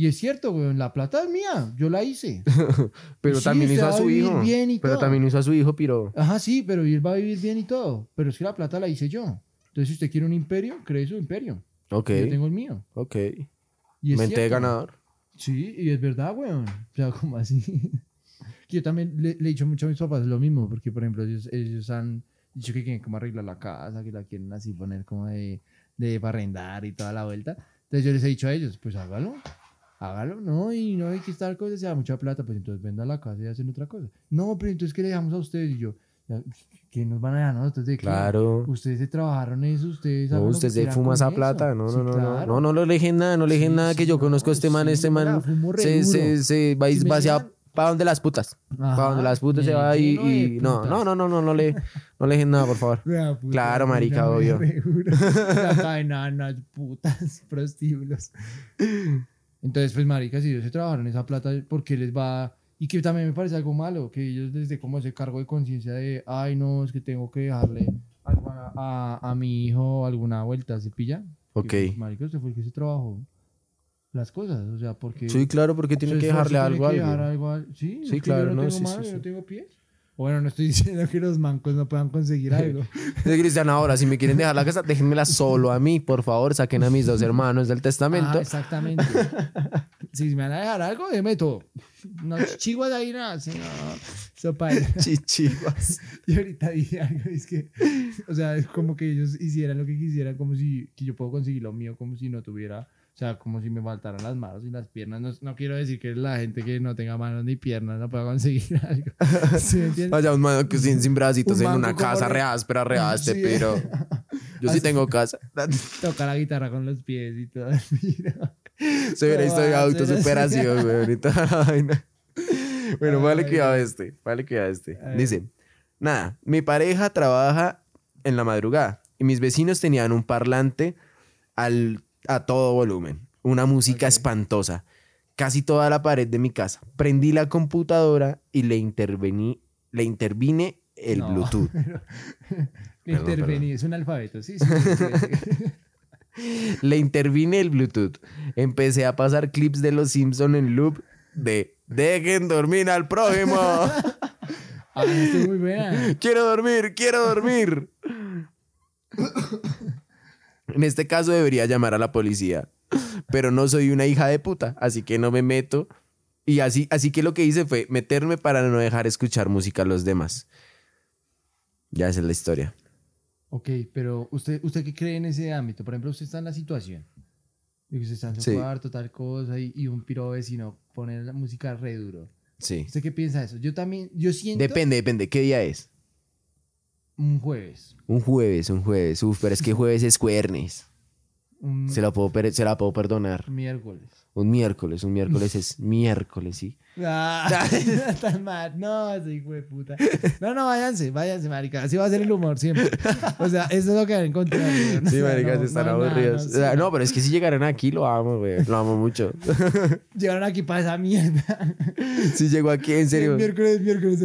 Y es cierto, weón, la plata es mía, yo la hice. [laughs] Pero Sí, también hizo a a su hijo. bien y Pero todo. también hizo a su hijo, pero. Ajá, sí, pero él va a vivir bien y todo. Pero es que la plata la hice yo. Entonces, si usted quiere un imperio, cree su imperio. Ok. Yo tengo el mío. Ok. Y Mente de cierto. ganador. Sí, y es verdad, weón. O sea, [laughs] como así. Yo también le, le he dicho mucho a mis papás lo mismo, porque, por ejemplo, ellos, ellos han dicho que quieren como arreglar la casa, que la quieren así poner como de, de para arrendar y toda la vuelta. Entonces yo les he dicho a ellos, pues hágalo, hágalo, no, y no hay que estar cosa, se da mucha plata, pues entonces venda la casa y hacen otra cosa. No, pero entonces, ¿qué le dejamos a ustedes? Y yo, ¿qué nos van a dejar nosotros? ¿De? Claro. Ustedes se trabajaron eso, ustedes No, usted que se fuma esa plata. No, Sí, no, no, no. claro. No, no, no le dejen nada, no le dejen Sí, nada que sí, yo no, conozco a este man. Este man se, se, se va, Si va hacia para donde las putas. Ajá, Para donde las putas se va y, no, no, no, no, no, no le, no le dejen nada, por favor. Puta, Claro, marica, obvio. re duro. [laughs] La cadena, nanas, putas, prostíbulos. Entonces, pues, marica, si ellos se trabajaron esa plata, ¿por qué les va...? Y que también me parece algo malo, que ellos desde como ese cargo de conciencia de, ay, no, es que tengo que dejarle algo a, a, a mi hijo alguna vuelta, ¿se pilla? Ok. Que, pues, marica, usted fue el que se trabajó las cosas, o sea, porque... Sí, claro, porque tiene que dejarle algo a alguien. algo a- Sí, Sí, claro, yo no, no, tengo sí, manos, sí, yo no tengo pies. Bueno, no estoy [laughs] diciendo que los mancos no puedan conseguir algo. [laughs] Entonces, Cristian, ahora, si me quieren dejar la casa, déjenmela solo a mí, por favor. Saquen a mis dos hermanos del Ah, testamento. exactamente. [laughs] si me van a dejar algo, déme todo. No chihuas ahí nada, sino sopa. Chichivas. Y ahorita dije algo, es que, o sea, es como que ellos hicieran lo que quisieran, como si que yo puedo conseguir lo mío, como si no tuviera, o sea, como si me faltaran las manos y las piernas. No, no quiero decir que la gente que no tenga manos ni piernas no pueda conseguir [laughs] algo. ¿Sí? Vaya, un man que sin, sin bracitos Un en una casa re- áspera, re áspera, Sí. pero yo sí Así- tengo [laughs] casa. Toca la guitarra con los pies y todo. Mira. [laughs] Se hubiera ¿Cómo visto de autosuperación, güey. toda la vaina. Bueno, vale cuidado este. Vale cuidado este. Dice, nada, mi pareja trabaja en la madrugada y mis vecinos tenían un parlante al, a todo volumen. Una música espantosa. Casi toda la pared de mi casa. Prendí la computadora y le intervení, le intervine el No. Bluetooth. [laughs] Intervení, es un alfabeto, sí, sí. sí, sí, sí. [laughs] Le intervine el Bluetooth. Empecé a pasar clips de los Simpson en loop de dejen dormir al prójimo. Ah, estoy muy buena. [laughs] quiero dormir, quiero dormir. En este caso debería llamar a la policía, pero no soy una hija de puta, así que no me meto. Y así, así que lo que hice fue meterme para no dejar escuchar música a los demás. Ya esa es la historia. Ok, pero usted, ¿usted qué cree en ese ámbito? Por ejemplo, usted está en la situación Y usted está en su Sí. cuarto, tal cosa, y, y un piro vecino pone la música re duro. Sí. ¿Usted qué piensa de eso? Yo también, yo siento Depende, depende. ¿Qué día es? Un jueves. Un jueves, un jueves. Uf, pero es que jueves es cuernes. Un Se la puedo, per- se la puedo perdonar. miércoles. Un miércoles, un miércoles es [laughs] miércoles, sí. Ah, [laughs] [laughs] tan mal. No, ese hijo de puta. No, no, váyanse, váyanse, marica. Así va a ser el humor siempre. O sea, eso es lo que van a encontrar. weón. O Sí, sea, maricas, no- están no aburridos. no O sea, sé. no, pero es que si llegaran aquí lo amo, güey. Lo amo mucho. Llegaron aquí para esa mierda. si llegó aquí, en serio. Miércoles, miércoles.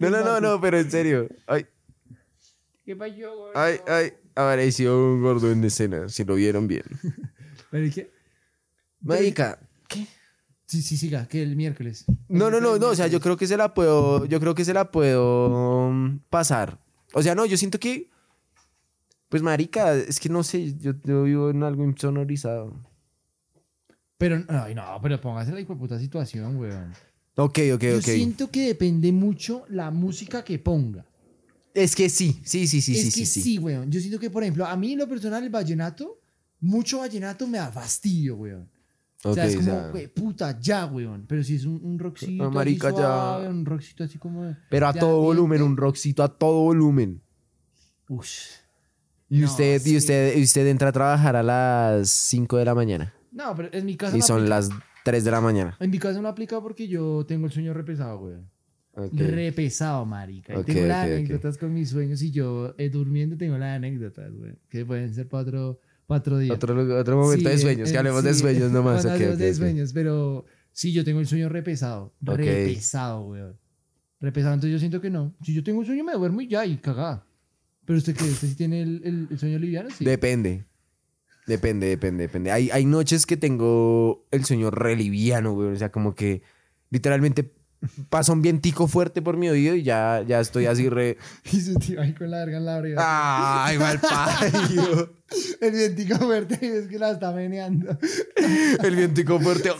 No, no, no, no, pero en serio. Ay, ¿Qué pasó, güey? ay, ay. Apareció un gordo en escena, si lo vieron bien. [laughs] Pero que. Marica, ¿qué? Sí, sí, siga, que el miércoles. No, no, no, no, o sea, yo creo que se la puedo, yo creo que se la puedo mm, pasar. O sea, no, yo siento que, pues marica, es que no sé, yo, yo vivo en algo insonorizado. Pero, ay, no, pero póngase la puta situación, weón. Ok, ok, Yo ok. siento que depende mucho la música que ponga. Es que sí, sí, sí, sí, es sí, que sí, sí, weón. Yo siento que, por ejemplo, a mí en lo personal el vallenato, mucho vallenato me da fastidio, weón. o sea, es o como, sea, güey, puta, ya, weón. Pero si es un, un rockcito Ah, marica, así ya. un rockcito así como... pero a todo volumen, un rockcito a todo volumen. Ush. Y No, usted, sí. y usted, y usted entra a trabajar a las 5 de la mañana. No, pero en mi caso Y no son aplica. las 3 de la mañana. En mi caso no aplica porque yo tengo el sueño repesado, weón. Ok. Re pesado, marica. Y Ok, tengo las ok, ok. anécdotas con mis sueños y yo eh, durmiendo tengo las anécdotas, güey. Que pueden ser para otro, para otro día. Otro, otro momento Sí, de sueños, eh, que hablemos de sí, sueños [laughs] nomás. hablemos de sueños, pero sí, yo tengo el sueño re pesado. Ok. Re pesado, güey. Re pesado, entonces yo siento que no. Si yo tengo un sueño me duermo y ya, y cagada. Pero usted qué, usted sí tiene el, el- el sueño liviano, sí. Depende. Depende, depende, depende. Hay, hay noches que tengo el sueño re liviano, güey. O sea, como que literalmente pasa un vientico fuerte por mi oído y ya, ya estoy así re. Y su tío ahí con la verga en la barriga. ¡Ay, mal parido! El vientico fuerte y es que la está meneando. El vientico fuerte.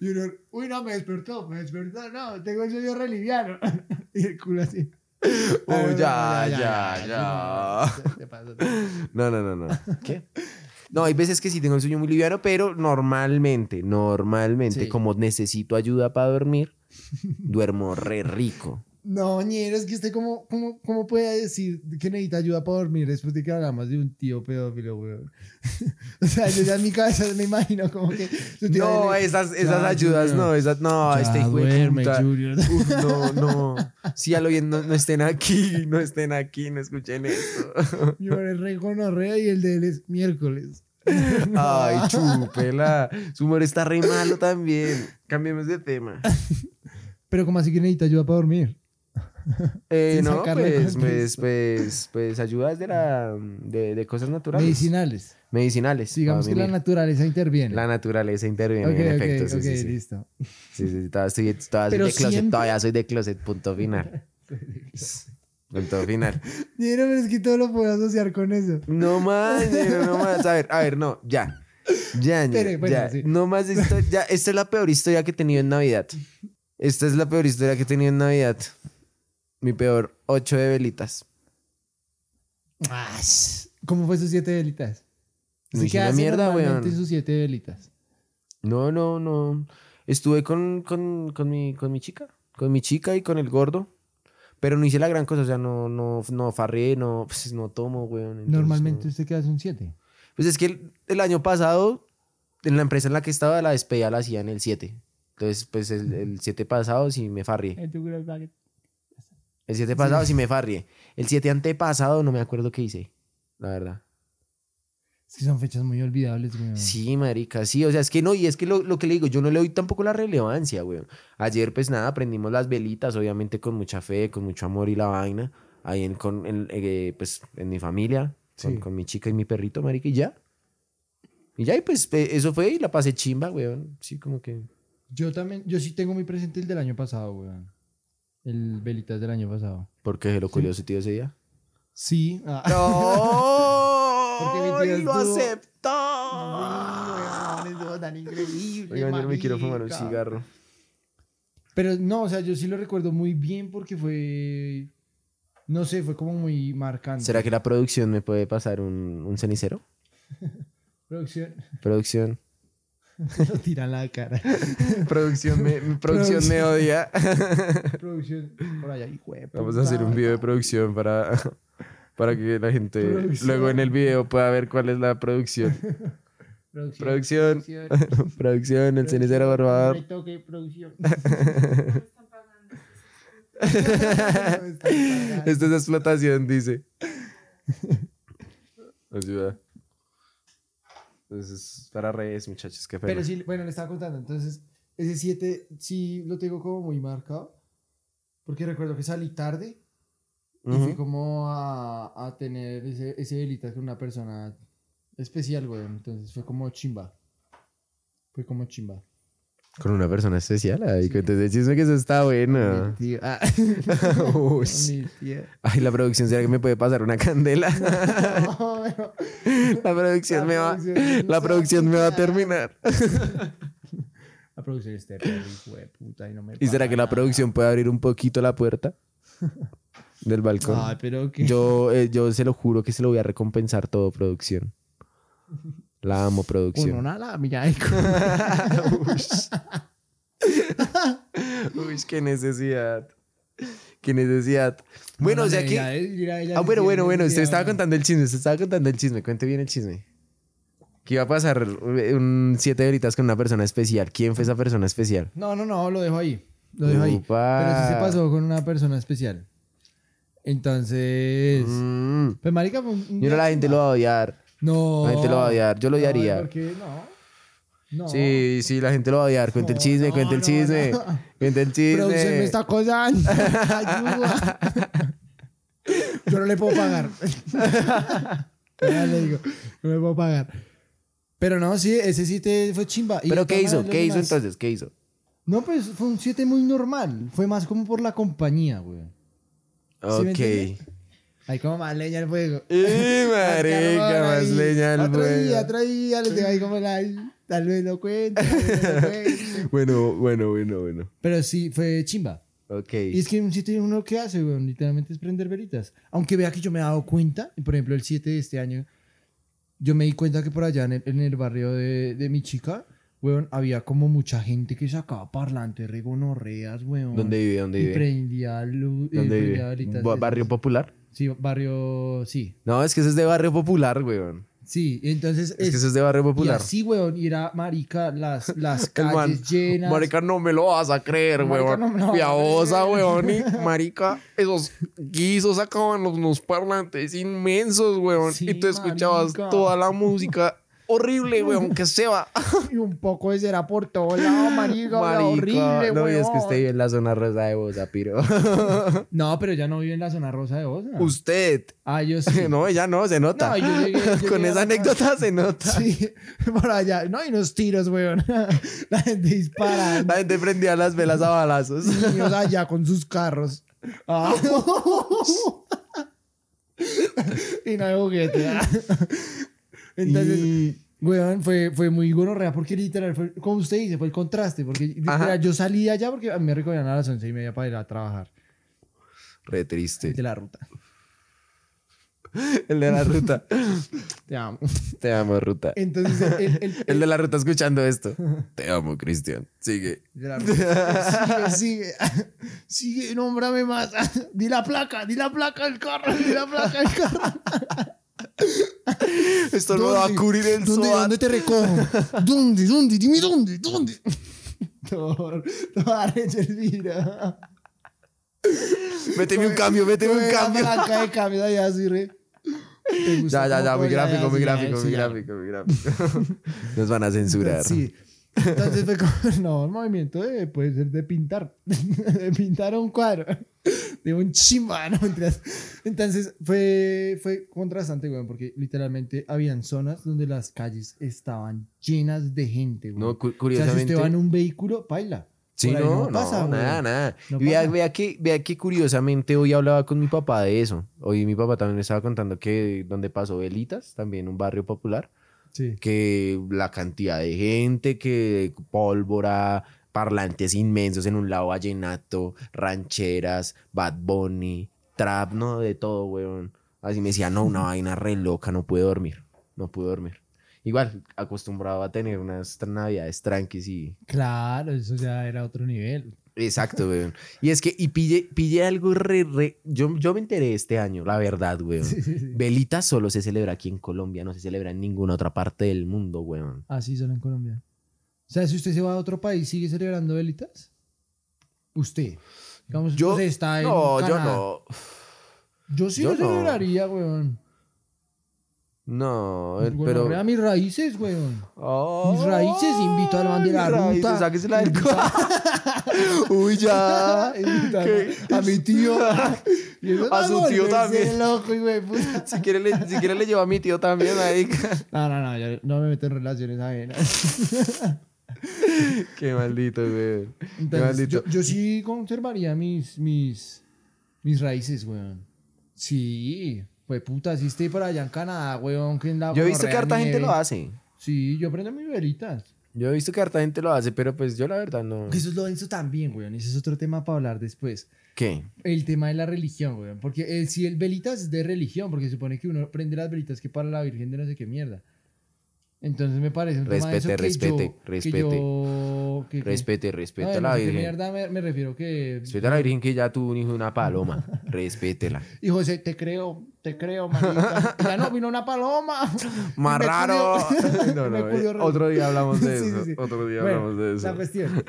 y uno, uy, no, me despertó, me despertó, no, tengo el sueño re liviano. y el culo así. Oh, Ay, ya, ya, ya. No, no, no, no. ¿Qué? No, hay veces que sí tengo el sueño muy liviano, pero normalmente, normalmente, Sí. como necesito ayuda para dormir, duermo re rico. No, ñero, es que usted cómo, cómo, cómo puede decir que necesita ayuda para dormir después de que hablamos de un tío pedófilo, weón. [laughs] o sea, yo ya en mi cabeza me imagino como que... No, esas, esas Ya, ayudas, Junior. no, esas, no, Ya este hijo duerme, puta. Junior. Uf, no, no. Si a lo bien no, no estén aquí, no estén aquí, no escuchen esto. [laughs] Mi humor es re gonorrea y el de él es miércoles. [laughs] Ay, chúpela. Su humor está re malo también. Cambiemos de tema. Pero como así que necesita ayuda para dormir. Eh, [laughs] no, pues, pues, pues, pues, ayudas de, la, de, de cosas naturales. Medicinales. Medicinales. Digamos a que la naturaleza interviene. La naturaleza interviene, en efecto. Sí, sí, sí. listo. Sí, sí, todavía estoy, todavía soy Pero de closet, todavía soy de closet, punto [laughs] final. punto final. Ñero, pero es que todo lo puedo asociar con eso. No más, no más. A ver, a ver, no, ya. Ya, ñero, Espere, bueno, ya. sí. No más esto, ya. Esta es la peor historia que he tenido en Navidad. Esta es la peor historia que he tenido en Navidad. Mi peor, ocho de velitas. ¿Cómo fue sus siete velitas? No hice una mierda, weón. sus siete velitas. No, no, no. Estuve con, con, con, mi, con mi chica. Con mi chica y con el gordo. Pero no hice la gran cosa. O sea, no, no, no farré, no, pues, no tomo, weón. entonces, Normalmente no. usted queda un siete. Pues es que el, el año pasado, en la empresa en la que estaba, la despedida la hacían el 7. Entonces, pues el, el 7 pasado sí me farrié. El 7 pasado sí me farrié. El 7 antepasado no me acuerdo qué hice. La verdad. Es que son fechas muy olvidables, weón. Sí, marica, sí. O sea, es que no, y es que lo, lo que le digo, yo no le doy tampoco la relevancia, weón. Ayer, pues nada, prendimos las velitas, obviamente con mucha fe, con mucho amor y la vaina. Ahí en, con, en, eh, pues, en mi familia, con, Sí. con mi chica y mi perrito, marica, y ya. Y ya, y pues eso fue y la pasé chimba, weón. Sí, como que... Yo también, yo sí tengo muy presente el del año pasado, weón. El velitas del año pasado. ¿Por qué se lo su tío ese día? Sí. ah. ¡No! [laughs] Porque mi tío ¡Lo aceptó! Sí, estuvo tan increíble. Oigan, yo no me quiero fumar un cigarro. Pero no, o sea, yo sí lo recuerdo muy bien porque fue. No sé, fue como muy marcante. ¿Será que la producción me puede pasar un, un cenicero? [laughs] Producción. Producción. [laughs] Lo tiran la cara. [laughs] [laughs] Producción me, producción me odia. Producción. Por allá, hijo de Vamos a hacer un video de producción para, para que la gente Producción. luego en el video pueda ver cuál es la producción. Producción. Producción. producción, el cenicero, por favor. Retoque, producción. Esto es explotación, dice. Ayuda. Entonces, para redes, muchachos, qué pena. Pero sí, bueno, le estaba contando. Entonces, ese 7 sí lo tengo como muy marcado. Porque recuerdo que salí tarde y Ujú. fui como a, a tener ese, ese velita con una persona especial, güey. Entonces fue como chimba. Fue como chimba. Con una persona especial. Ay, cuéntese el chisme que eso está bueno. Mi tío. Ah. [laughs] Uy. Mi tío. Ay, la producción, ¿será que me puede pasar una candela? [laughs] No, [laughs] La producción me va, la está producción me va a terminar. La producción hijo de puta, y no me ¿Y será que la nada. producción puede abrir un poquito la puerta del balcón? Ay, pero que. Yo, eh, yo se lo juro que se lo voy a recompensar todo, producción. La amo, Uno, producción. nada, mira. ay, [laughs] Uy, qué necesidad. Qué necesidad. Bueno, o sea que... Ya, mira, ya Ah, bueno, bueno, bueno. Usted estaba contando el chisme. Usted estaba contando el chisme. Cuente bien el chisme. ¿Qué iba a pasar? Un siete horitas con una persona especial. ¿Quién fue esa persona especial? No, no, no, lo dejo ahí. Lo dejo ahí. Pero sí se pasó con una persona especial. Entonces. Mm. Pues, marica, fue un- un Yo no, la gente lo chimba. va a odiar. No. La gente lo va a odiar. Yo lo odiaría. ¿por qué? No. No. Sí, sí, la gente lo va a odiar. Cuente el chisme, no, cuente el chisme. no. Cuente el chisme. Producción me está acosando. [laughs] Ayuda. Yo no le puedo pagar. [laughs] Ya le digo, no le puedo pagar. Pero no, sí, ese 7 fue chimba. Y ¿Pero qué hizo? ¿Qué hizo entonces? ¿Qué hizo? No, pues fue un 7 muy normal. Fue más como por la compañía, güey. ¿Sí me Ok. Hay como más leña al fuego. ¡Eh, [laughs] Más marica! Más leña al Otro día, fuego. otro día, les dejo ahí como la... Tal vez lo cuente. Bueno, bueno, bueno, bueno. Pero sí, fue chimba. Ok. Y es que un 7 uno que hace, weón, literalmente es prender veritas. Aunque vea que yo me he dado cuenta, por ejemplo, el 7 de este año, yo me di cuenta que por allá en el, en el barrio de, de mi chica, weón, había como mucha gente que sacaba parlantes, regonorreas, weón. ¿Dónde vive? ¿Dónde Y vive? prendía luz. eh, ¿Dónde prendía vive? velitas ¿Barrio esas. Popular? Sí, barrio, sí. No, es que eso es de Barrio Popular, weón. Sí, entonces Es que eso es de Barrio y Popular. así, weón, y era marica, las, [laughs] las man, calles llenas. Marica, no me lo vas a creer, Marica, weón. no me lo Piadosa, weón. Y, [laughs] marica, esos guisos sacaban los, unos parlantes inmensos, weón. Sí, y tú escuchabas marica. toda la música horrible, weón, [laughs] que se va. Y un poco de cera por todo lado, marica, Marica. horrible, no, y es que usted vive en la zona rosa de Bosa, piro. [laughs] No, pero ya no vive en la zona rosa de Osna. usted. Ah, yo sí. [laughs] No, ella no, se nota. No, yo llegué- llegué Con esa anécdota se nota. Sí, por allá. No, y unos tiros, weón. La gente disparando. La gente prendía las velas a balazos. Niños allá con sus carros. Ah. y no hay juguete. Entonces, Y- weón, fue, fue muy gonorrea porque literal, fue, como usted dice, fue el contraste. Porque literal, yo salí allá porque a mí me recogían a las once y media para ir a trabajar. Re triste. De la ruta. El de la ruta. [laughs] Te amo. Te amo, ruta. Entonces, el, el, [laughs] El de la ruta escuchando esto. Te amo, Cristian. Sigue. De la ruta. Sigue, sigue. [laughs] Sigue, nómbrame más. Di la placa, di la placa del carro, di la placa del carro. [laughs] Esto no va a cubrir el ¿Dónde, SOAT. ¿Dónde te recojo? ¿Dónde? ¿Dónde? Dime dónde, ¿dónde? Thor, Thor, Elvira. Méteme un cambio, méteme un cambio. de cambio allá así, re. ¿Te gusta Ya, ya, ya, muy gráfico, muy gráfico, muy gráfico, muy gráfico. Nos van a censurar. Sí. Entonces fue como, [laughs] no, el movimiento de, puede ser de pintar, [laughs] de pintar un cuadro, [laughs] de un chimba, [laughs] no. Entonces fue, fue contrastante, weón, porque literalmente habían zonas donde las calles estaban llenas de gente, weón. No, cu- o sea, si curiosamente. usted va en un vehículo, baila. Sí, no, no, pasa, nada, weón. nada. No vea, vea que, vea que curiosamente hoy hablaba con mi papá de eso. Hoy mi papá también me estaba contando que donde pasó Velitas, también un barrio popular, Sí. que la cantidad de gente, que pólvora, parlantes inmensos en un lado vallenato, rancheras, Bad Bunny, trap, no, de todo, weón. Así me decía, no, una vaina re loca, no puedo dormir. no pude dormir. Igual, acostumbrado a tener unas navidades tranquis y... Claro, eso ya era otro nivel. Exacto, [laughs] weón. Y es que, y pille, pille algo re, re- Yo, yo me enteré este año, la verdad, weón. Sí, sí, sí. Velita solo se celebra aquí en Colombia, no se celebra en ninguna otra parte del mundo, weón. Así solo en Colombia. O sea, si usted se va a otro país, ¿sigue celebrando velitas? Usted. Digamos, Yo, usted está en no, yo no. Yo sí yo lo no. celebraría, weón. No, eh, Bueno, pero... vea mis raíces, weón. Oh, Mis raíces, invito de la raíces, ruta. del Uy, ya. A- a mi tío. A su tío también. loco. Si quiere, le, si quiere le llevo a mi tío también, marica. No, no, no, yo no me meto en relaciones ajenas. [laughs] Qué maldito, güey. Qué Entonces, maldito. yo, yo sí conservaría mis, mis, mis raíces, weón. Sí, fue puta, si esté por allá en Canadá, weón, que en la Yo he visto que harta gente nieve. lo hace. Sí, yo prendo mis velitas. Yo he visto que harta gente lo hace, pero pues yo la verdad no. Eso es lo denso también, weón. Ese es otro tema para hablar después. ¿Qué? El tema de la religión, weón. Porque el, si el velitas es de religión, porque se supone que uno prende las velitas que para la Virgen de no sé qué mierda. Entonces me parece un tema Respete, que respete, yo- que respete. yo- que- que- Respete, respete No, a la Virgen. mierda me, me refiero que... Respete a la Virgen que ya tuvo un hijo de una paloma. [laughs] Respétela. Y José, te creo, te creo, marica. ya no, vino una paloma. [laughs] Más raro. [laughs] No, no, eh, otro día hablamos de eso. sí, sí. Otro día Bueno, hablamos de La eso. cuestión.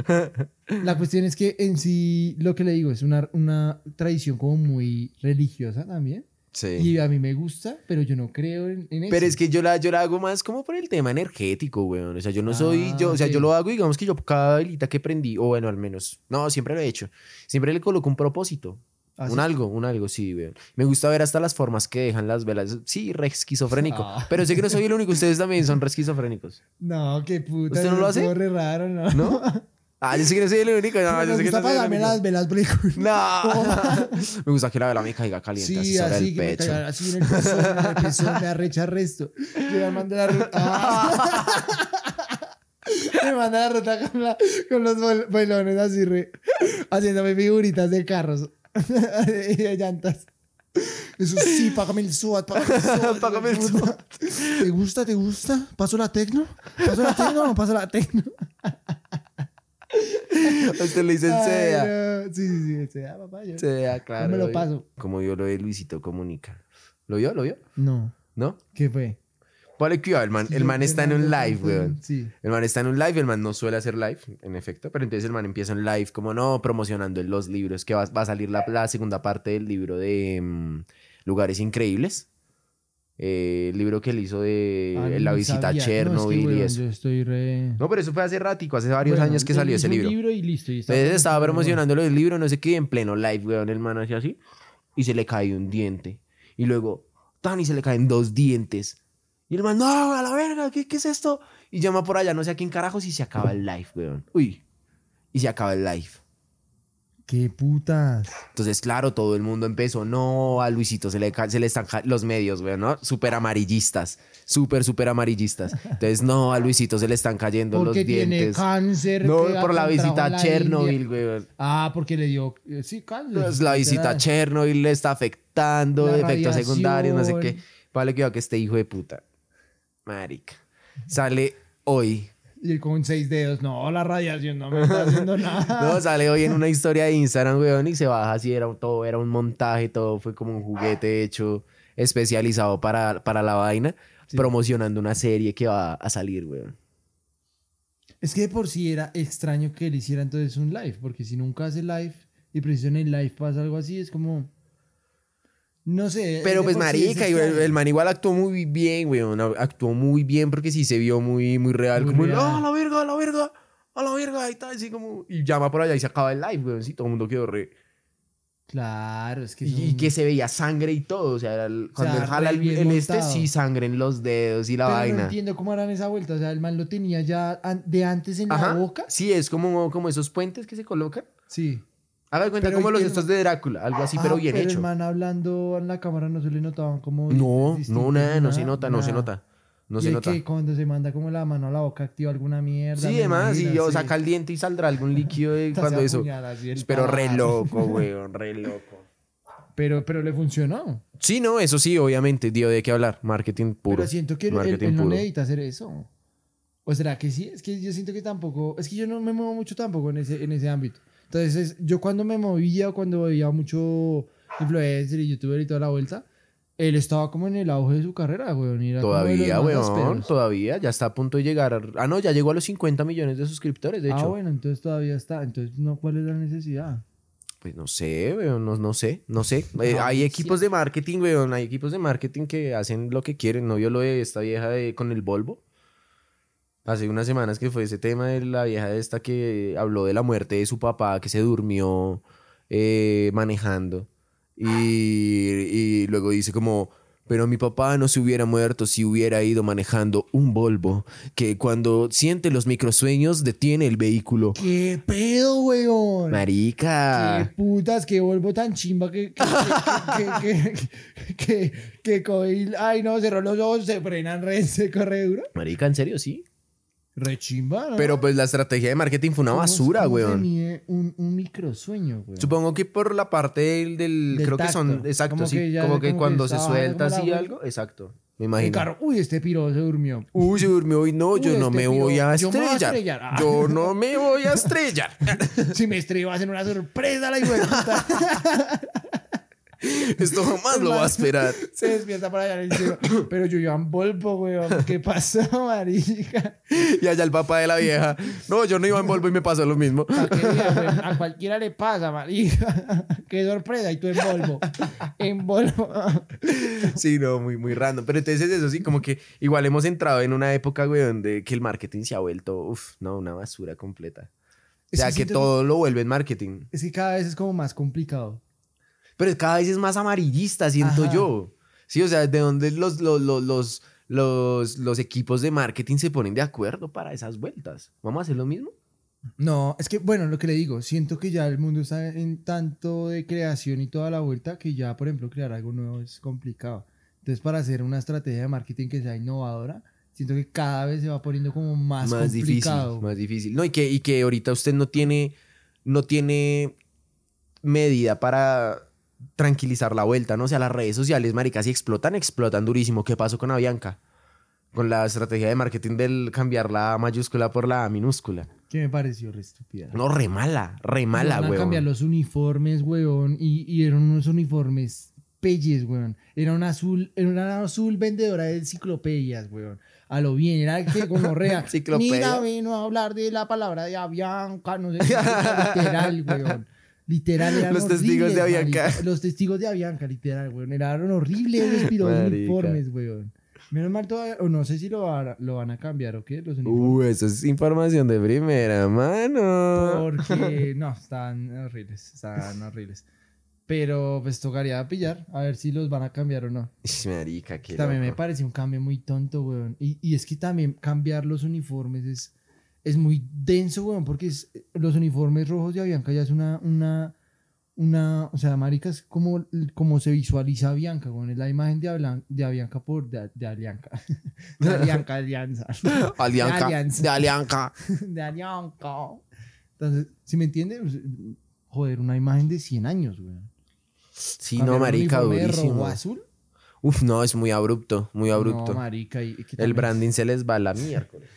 La cuestión es que en sí, lo que le digo, es una, una tradición como muy religiosa también. Sí. Y a mí me gusta, pero yo no creo en, en eso. Pero es que yo la, yo la hago más como por el tema energético, weón. O sea, yo no soy, Ah, yo, o sea, yo lo hago, digamos que yo cada velita que prendí, o bueno, al menos, no, siempre lo he hecho. Siempre le coloco un propósito. ¿Ah, un sí? algo, un algo, sí, weón. Me gusta ver hasta las formas que dejan las velas. Sí, re esquizofrénico. Ah. Pero sé que no soy el único, ustedes también son re esquizofrénicos. [laughs] No, qué puta. ¿Usted no lo hace? re raro, ¿no? ¿No? [laughs] Ah, yo sé que no soy el único. No, me yo sé que gusta no soy el único. las velas películas. [laughs] No. [laughs] me gusta que la vela me caiga caliente así Sí, sobre así el que me pecho. caigan así en el pezón, en el pezón, me arrecha resto. Yo me mando la ruta. Ah. [laughs] me manda la ruta con, la- con los bol- así, re, haciéndome figuritas de carros y de llantas. Eso sí, págame el SWAT, págame el SWAT. Págame el puta. ¿Te gusta? ¿Te gusta? ¿Paso la tecno? ¿Paso la tecno o no paso la tecno? [laughs] Usted le dicen sea. no. Sí, sí, sí, sea, papá. Yo... Sea, claro. me lo paso. Como yo lo de Luisito Comunica. ¿Lo vio? ¿Lo vio? No, ¿No? ¿qué fue? Vale, cuidado, el man, el man está en un live, weón. Sí. El man está en un live, el man no suele hacer live, en efecto, pero entonces el man empieza un live como no, promocionando los libros, que va, va a salir la, la segunda parte del libro de mm, Lugares Increíbles. Eh, el libro que él hizo de Ah, la visita a. Chernobyl no, es que, y weón, eso. Yo estoy re... No, pero eso fue hace ratico, hace varios Bueno, años que salió ese libro. libro y listo. Y estaba Entonces estaba promocionando el libro, no sé qué, en pleno live, weón. El man hacía así y se le cae un diente. Y luego, tan, y se le caen dos dientes. Y el man, no, a la verga, ¿qué, qué es esto? Y llama por allá, no sé a quién carajos, y se acaba el live, weón. Uy. Y se acaba el live. Qué putas. Entonces, claro, todo el mundo empezó, no, a Luisito se le, se le están los medios, weón, ¿no? Súper amarillistas, súper, súper amarillistas. Entonces, no, a Luisito se le están cayendo Porque los tiene dientes. cáncer. No, que por la visita a Chernobyl, weón. Ah, porque le dio... eh, Sí, cáncer. Pues la visita a. Chernobyl le está afectando, La efectos secundarios, no sé qué. Vale, cuidado que este hijo de puta. Marica. Sale hoy. Y él con seis dedos. No, la radiación no me está haciendo [laughs] nada. No, sale hoy en una historia de Instagram, weón, y se baja así, era todo, era un montaje, todo fue como un juguete hecho especializado para, para la vaina, Sí. promocionando una serie que va a salir, weón. Es que de por sí era extraño que él hiciera entonces un live. Porque si nunca hace live y preciso en el live pasa algo así, es como... No sé. Pero pues marica, el, man igual actuó muy bien, weón, actuó muy bien porque sí se vio muy, muy real, Muy como, real. "Ah, a la verga, a la verga, a la verga, y tal, así como, y llama por allá y se acaba el live, weón, sí, todo el mundo quedó re... Claro, es que... Y, y son- que se veía sangre y todo, o sea, era el- cuando sea, él jala el, el este, sí, sangre en los dedos y la Pero no vaina. entiendo cómo harán esa vuelta. O sea, el man lo tenía ya de antes en Ajá, la boca. sí, es como, como esos puentes que se colocan. Sí. Haga cuenta Pero como los el estos de Drácula, algo así, pero Ah, bien el hecho. man hablando en la cámara no se le notaban como... No, no, nada, no se nada, nota, no se nada. nota. No y se el nota. que cuando se manda como la mano a la boca activa alguna mierda. Sí, además, y yo sí. saca el diente y saldrá algún [laughs] líquido de cuando eso. el Pero re loco, [laughs] weón, re loco. Pero, pero le funcionó. Sí, no, eso sí, obviamente, dio de qué hablar. Marketing puro. Pero siento que él, él- Marketing él no necesita hacer eso. ¿O será que sí? Es que yo siento que tampoco... Es que yo no me muevo mucho tampoco en ese, en ese ámbito. Entonces, es- yo cuando me movía cuando veía mucho influencer y youtuber y toda la vuelta, él estaba como en el auge de su carrera, weón. era Todavía, weón, todavía. Ya está a punto de llegar. Ah, no, ya llegó a los 50 millones de suscriptores, de Ah, hecho. bueno, entonces todavía está. Entonces, no, ¿cuál es la necesidad? Pues no sé, weón, no, no sé, no sé. [laughs] Eh, hay sí. equipos de marketing, weón, hay equipos de marketing que hacen lo que quieren. ¿No vio lo de esta vieja de, con el Volvo? Hace unas semanas que fue ese tema de la vieja esta que habló de la muerte de su papá que se durmió eh, manejando. Y, y luego dice como, pero mi papá no se hubiera muerto si hubiera ido manejando un Volvo, que cuando siente los microsueños detiene el vehículo. ¿Qué pedo, weón? Marica. Qué putas, que vuelvo tan chimba que. que, que, que, que, Ay, no, cerró los ojos, se frenan re, se corre duro. Marica, ¿en serio? Sí. Re chimba, ¿no? Pero pues la estrategia de marketing fue una ¿Cómo- basura, weón. mide un, un microsueño, weón? Supongo que por la parte del, del- Del creo que son, exacto, Como sí, que ya- como que como que cuando se suelta la así algo, exacto, me imagino. carro, uy, este piro se durmió. Uy, se durmió y no, [laughs] Uy, yo no este me piro, voy a yo me voy a estrellar. [laughs] Yo no me voy a estrellar. [laughs] si me estrello va a ser una sorpresa la hijo. [laughs] Esto jamás lo va a esperar. [laughs] se despierta para allá en el cielo. Pero yo iba en Volvo, weón. ¿Qué pasó, [laughs] marica? Y allá el papá de la vieja, no, yo no iba en Volvo y me pasó lo mismo. Weón, A cualquiera le pasa, marica. Qué sorpresa. Y tú en Volvo. En Volvo. Sí, no, muy, muy random. Pero entonces eso sí, como que igual hemos entrado en una época, güey, donde que el marketing se ha vuelto, uff, no, una basura completa. O sea, que que, todo lo vuelve en marketing. Es que cada vez es como más complicado. Pero cada vez es más amarillista, siento Ajá. yo. Sí, o sea, de donde los, los, los, los, los, equipos de marketing se ponen de acuerdo para esas vueltas. ¿Vamos a hacer lo mismo? No, es que, bueno, lo que le digo, siento que ya el mundo está en tanto de creación y toda la vuelta que ya, por ejemplo, crear algo nuevo es complicado. Entonces, para hacer una estrategia de marketing que sea innovadora, siento que cada vez se va poniendo como más, complicado. difícil, más difícil. No, y que, y que ahorita usted no tiene, no tiene medida para tranquilizar la vuelta, ¿no? O sea, las redes sociales, maricas, si explotan, explotan durísimo. ¿Qué pasó con Avianca? Con la estrategia de marketing del cambiar la mayúscula por la minúscula. Que me pareció re estúpida. No, re mala, re mala, güey. cambiar los uniformes, weón, y, y eran unos uniformes pelles, weón. Era un azul, era una azul vendedora de enciclopedias, weón. A lo bien, era que gonorrea. [laughs] Enciclopedia. Mira, vino a hablar de la palabra de Avianca, no sé qué, literal, [laughs] weón. Literal, eran Los testigos de Avianca. marica. Los testigos de Avianca, literal, weón. Eran horribles [laughs] los uniformes, weón. Menos mal todavía, o no sé si lo van, a- lo van a cambiar o qué, los uniformes. Uh, eso es información de primera mano. Porque [laughs] no, están horribles, están horribles. Pero pues tocaría pillar, a ver si los van a cambiar o no. Marica, qué también me loco. parece un cambio muy tonto, weón. Y, y es que también cambiar los uniformes es, es muy denso, weón, porque es- los uniformes rojos de Avianca ya es una, una, una, o sea, marica, es como, como se visualiza Avianca, weón. Es la imagen de, Ablan- de Avianca por, de, de Alianca. [laughs] De Alianca, [laughs] Alianza. Alianca. De [laughs] Alianca. de Alianca. Entonces, si me entiendes, joder, una imagen de 100 años, weón. Sí, Cambiar no, marica, durísimo. rojo azul? Uf, no, es muy abrupto, muy abrupto. No, marica. Y, El branding se les va a la miércoles.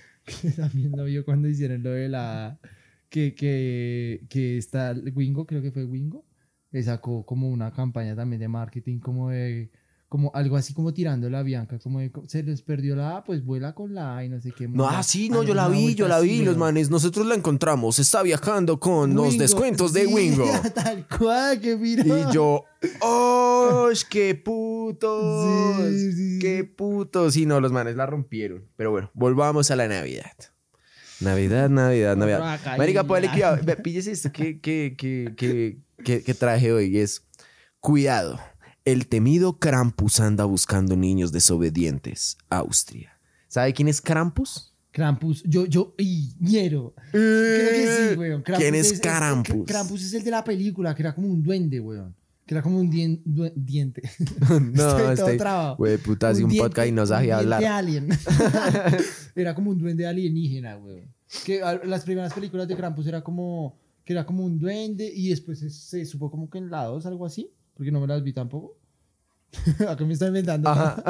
También lo vio cuando hicieron lo de la... Que, que, que está Wingo, creo que fue Wingo, que sacó como una campaña también de marketing como de... Como algo así como tirando la Bianca, como de, se les perdió la A, pues vuela con la A y no sé qué. No, ah, sí, no, Algo, yo la vi, yo la vi, los manes. Nosotros la encontramos, está viajando con los descuentos de sí, Wingo. [laughs] Tal cual, qué mira. Y yo, ¡oh, qué putos! Sí, sí, ¡Qué putos! Sí, no, los manes la rompieron. Pero bueno, volvamos a la Navidad. Navidad, Navidad, Navidad. Marica, ponle cuidado. Píllese esto que, que, que, que, que, que traje hoy. Es, cuidado, el temido Krampus anda buscando niños desobedientes. Austria. ¿Sabe quién es Krampus? Krampus, yo, yo, y ñero. Creo que sí, weón. Krampus ¿Quién es Krampus? Krampus es el de la película, que era como un duende, weón. Que era como un dien- due- diente. [laughs] no, [laughs] Estoy este, güey, puta, un, diente- podcast y no un sabía hablar. alien. [laughs] era como un duende alienígena, weón. Que a- las primeras películas de Krampus era como que era como un duende y después se, se supo como que en la 2 algo así. Porque no me las vi tampoco. [laughs] Acá me está inventando. Ajá.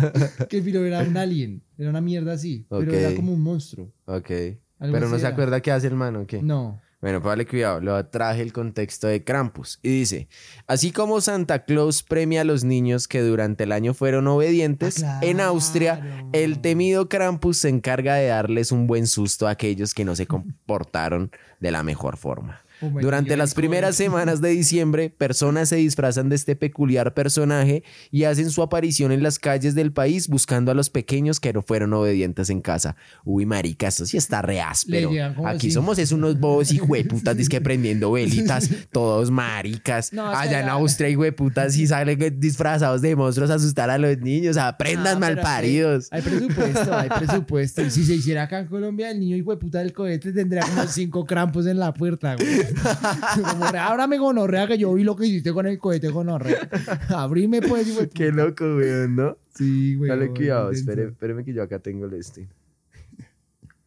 [laughs] que piro era un alien. Era una mierda así. Pero era como un monstruo. Ok. Algo Pero no se era. acuerda qué hace el man, ¿o qué? No. Bueno, pues vale cuidado, lo traje el contexto de Krampus. Y dice, así como Santa Claus premia a los niños que durante el año fueron obedientes, Ah, en Austria el temido Krampus se encarga de darles un buen susto a aquellos que no se comportaron de la mejor forma. Oh Durante las primeras semanas de diciembre, personas se disfrazan de este peculiar personaje y hacen su aparición en las calles del país buscando a los pequeños que no fueron obedientes en casa. Uy, marica, esto sí está re áspero. Aquí somos es unos bobos [laughs] y hueputas, que prendiendo velitas, [laughs] todos maricas. No, Allá en Austria y hueputas y salen disfrazados de monstruos a asustar a los niños. Aprendan Ah, malparidos. Hay, hay presupuesto, hay presupuesto. Y si se hiciera acá en Colombia, el niño hijo de puta del cohete tendría como cinco [laughs] crampos en la puerta, güey. [laughs] Como, ábrame gonorrea que yo vi lo que hiciste con el cohete gonorrea. Abrime pues. Qué loco, weón, ¿no? Sí, güey. Dale cuidado, espere, espéreme que yo acá tengo el este.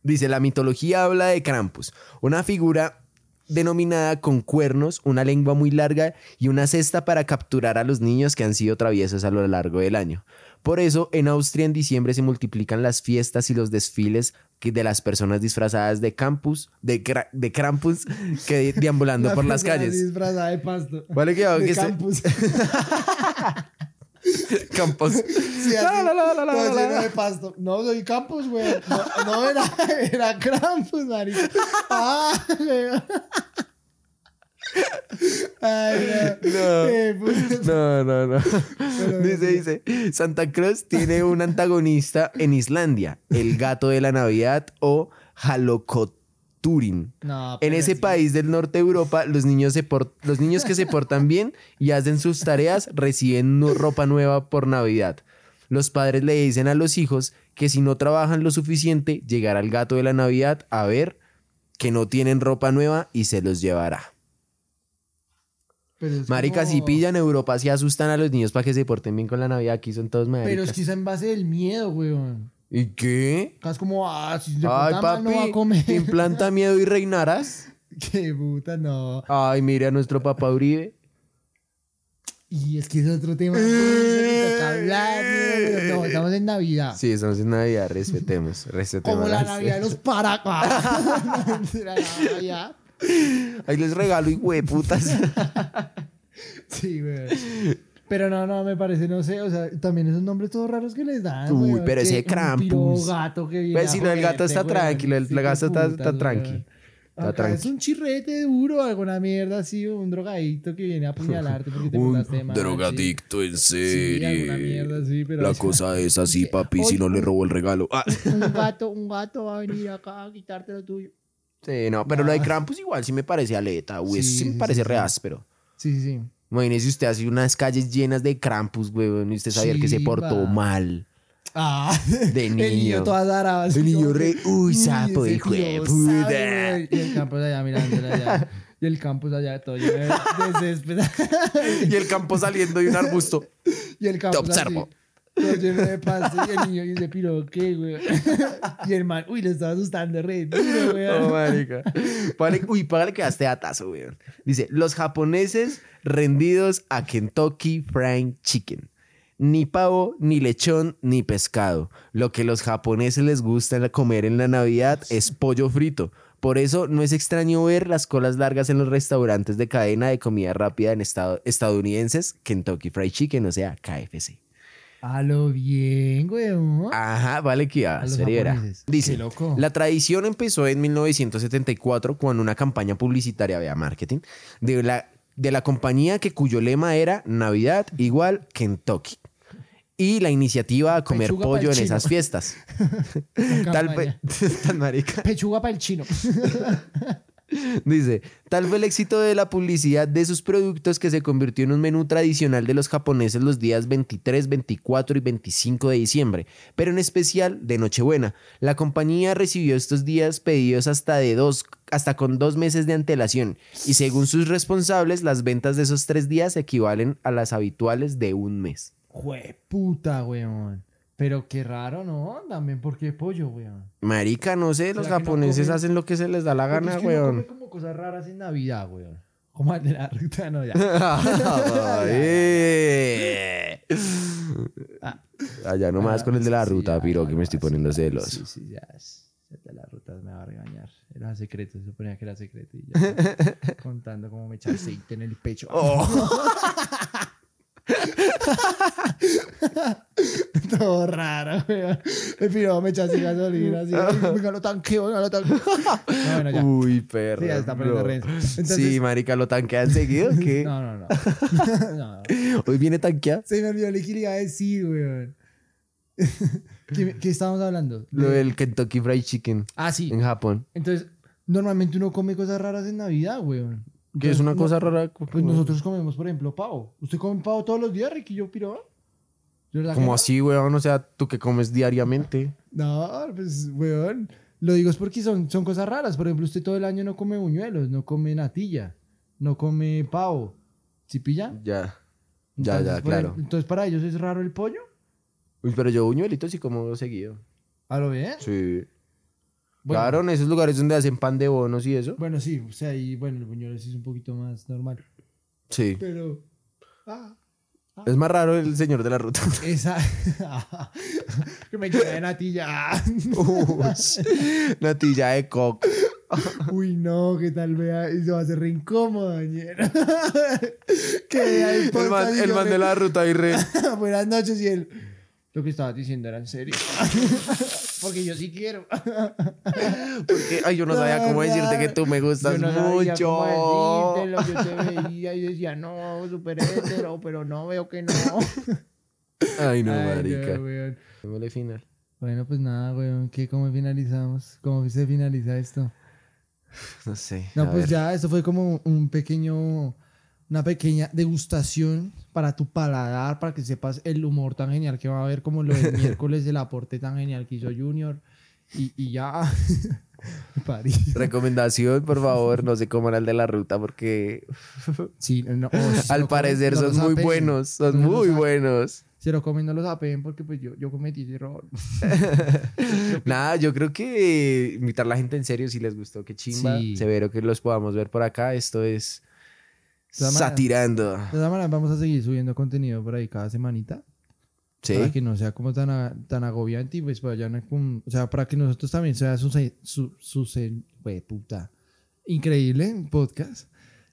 Dice, la mitología habla de Krampus, una figura denominada con cuernos, una lengua muy larga y una cesta para capturar a los niños que han sido traviesos a lo largo del año. Por eso, en Austria en diciembre se multiplican las fiestas y los desfiles que- de las personas disfrazadas de campus, de, de Krampus, que deambulando [laughs] por las calles. disfrazada de pasto. Vale, cuidado, de que campus. [laughs] campos. Sí, así, La, la, la, todo lleno de pasto. No, soy campus, güey. No, no era, [laughs] era Krampus, marica. Ah, güey. Ay, no. No. Eh, puta. No, no, no. Dice, dice, Santa Claus tiene un antagonista en Islandia, el gato de la Navidad o Halokoturin. No, En ese sí. país del norte de Europa, los niños, se los niños que se portan bien y hacen sus tareas reciben ropa nueva por Navidad. Los padres le dicen a los hijos que si no trabajan lo suficiente, llegará el gato de la Navidad a ver que no tienen ropa nueva y se los llevará. Maricas, como- si pillan Europa, si asustan a los niños para que se porten bien con la Navidad. Aquí son todos maricas. Pero es que es en base del miedo, weón. ¿Y qué? Acá es como, ah, si se Ay, mal no va a papi, comer. implanta [laughs] miedo y reinarás. Qué puta, no. Ay, mire a nuestro papá Uribe. Y es que es otro tema. toca hablar, No, estamos en Navidad. Sí, estamos en Navidad, respetemos, respetemos. Como la Navidad de los [laughs] Paracas. [laughs] la Navidad. Ahí les regalo y hueputas. [laughs] Sí, güey. Pero no, no, me parece, no sé, o sea, también esos nombres todos raros que les dan. Uy, güey, pero ese un Krampus. gato que viene Pues a si no, el gato está güey. tranquilo, el Sí, gato está- putas, está güey. tranqui. Está Acá es un chirrete duro, alguna mierda así, un drogadicto que viene a apuñalarte porque te [laughs] mal. sí. en Sí, alguna mierda así, pero... es así, [laughs] papi, si no le robo el regalo. Ah. un gato, un gato va a venir acá a quitarte lo tuyo. Sí, no, pero lo de Krampus igual sí me parece aleta, güey. Eso Sí, sí me sí, parece sí, re sí. áspero. Sí, sí, sí. Imagínese usted así unas calles llenas de Krampus, güey, y usted sabía que se portó mal. Ah, De [laughs] El niño niño. todas aradas. El niño re- uy, sapo, hijo de puta. Y el campus allá mirándole allá. Y el campus allá todo lleno de de césped. [laughs] Y el campo saliendo de un arbusto. [laughs] Y el campus observo. así, De. Y el niño dice, pero ¿qué, güey? [laughs] Y el man, uy, le estaba asustando re duro, güey. Oh, marica. Uy, págale que daste atazo, güey. Dice, los japoneses rendidos a Kentucky Fried Chicken. Ni pavo, ni lechón, ni pescado. Lo que los japoneses les gusta comer en la Navidad es pollo frito. Por eso no es extraño ver las colas largas en los restaurantes de cadena de comida rápida en estado- estadounidenses, Kentucky Fried Chicken, o sea, KFC. A lo bien, güey. ¿no? Ajá, vale que ya, A los seriera. Dice, loco. la tradición empezó en 1974 con una campaña publicitaria de marketing de la, de la compañía que cuyo lema era Navidad igual Kentucky. Y la iniciativa a comer Pechuga pollo en esas fiestas. [laughs] Tal campaña. vez, [laughs] tan marica. Pechuga para el chino. [laughs] [laughs] Dice, tal fue el éxito de la publicidad de sus productos que se convirtió en un menú tradicional de los japoneses los días 23, 24 y 25 de diciembre, pero en especial de Nochebuena. La compañía recibió estos días pedidos hasta de dos hasta con dos meses de antelación y según sus responsables las ventas de esos tres días equivalen a las habituales de un mes. Jue puta, weón. Pero qué raro, ¿no? También, ¿por qué pollo, weón? Marica, no sé, los ¿Será que no japoneses hacen lo que se les da la gana, es que weón. como cosas raras en Navidad, weón. Como el de la ruta, no, ya. [laughs] Allá nomás Ah, con el de la sí, ruta, piro, ya que me estoy poniendo celos. Sí, sí, ya. es- El de la ruta me va a regañar. Era secreto, se suponía que era secreto. Y ya, [laughs] contando cómo me echa aceite en el pecho. Oh. [laughs] [laughs] Todo raro, weón. El piro me echa así gasolina, así. [laughs] Venga, lo tanqueo, venga, lo tanqueo. No, [laughs] bueno, ya. Uy, perro. Sí, ya está poniendo bro. renzo. Entonces- Sí, marica, ¿lo tanquean seguido? ¿Qué? No, no, no. no. Hoy viene tanqueado. Se me olvidó lo que le iba a decir, weón. ¿Qué, qué estábamos hablando? Lo De- del Kentucky Fried Chicken Ah, sí. en Japón. Entonces, normalmente uno come cosas raras en Navidad, weón. Que es una no- cosa rara. Pues nosotros comemos, por ejemplo, pavo. ¿Usted come pavo todos los días, Ricky? ¿Yo piro? ¿De verdad que Como así, weón? O sea, tú que comes diariamente. No, pues, weón. Lo digo es porque son, son cosas raras. Por ejemplo, usted todo el año no come buñuelos, no come natilla, no come pavo. ¿Sí pilla? Ya. Ya, Entonces, ya, claro. Entonces, para ellos es raro el pollo. Uy, pero yo buñuelitos sí como seguido. ¿A lo bien? Sí. Bueno, Claro, en esos lugares donde hacen pan de bonos y eso. Bueno, sí, o sea, y bueno, el buñuelo sí es un poquito más normal. Sí. Pero. Ah, Es más raro el señor de la ruta. [laughs] esa. [laughs] que me queda de natilla. [laughs] Uy, natilla de coco. Uy, no, ¿qué tal vea? Eso va a ser re incómodo, ñero. que el El man, el man de la ruta y re. Buenas noches y él. Lo que estabas diciendo era en serio. [laughs] Porque yo sí quiero. Porque, ay, yo no sabía cómo decirte que tú me gustas Yo no sabía mucho. cómo Yo te veía y decía, no, súper hétero, pero no, veo que no. [laughs] Ay, no, Ay, marica. no, final. Bueno, pues nada, weón. ¿Qué, ¿Cómo finalizamos? ¿Cómo se finaliza esto? No sé. No, pues ver. ya, esto fue como un pequeño, una pequeña degustación para tu paladar, para que sepas el humor tan genial que va a haber, como lo del [laughs] miércoles, el aporte tan genial que hizo Junior. Y, y ya. [laughs] París. Recomendación, por favor, no se coman al de la ruta porque Sí, no, oh, si al comen, parecer no son muy buenos, son No muy buenos. Se lo comen, no los apeen porque pues yo, yo cometí ese error. [laughs] Nada, yo creo que invitar a la gente en serio si les gustó, qué chimba. Sí. Severo que los podamos ver por acá. Esto es maneras- Satirando. De todas maneras, vamos a seguir subiendo contenido por ahí cada semanita. Sí. Para que no sea como tan, a- tan agobiante y pues vayan con, o sea, para que nosotros también sea su, su, su, su- güey, puta, increíble podcast.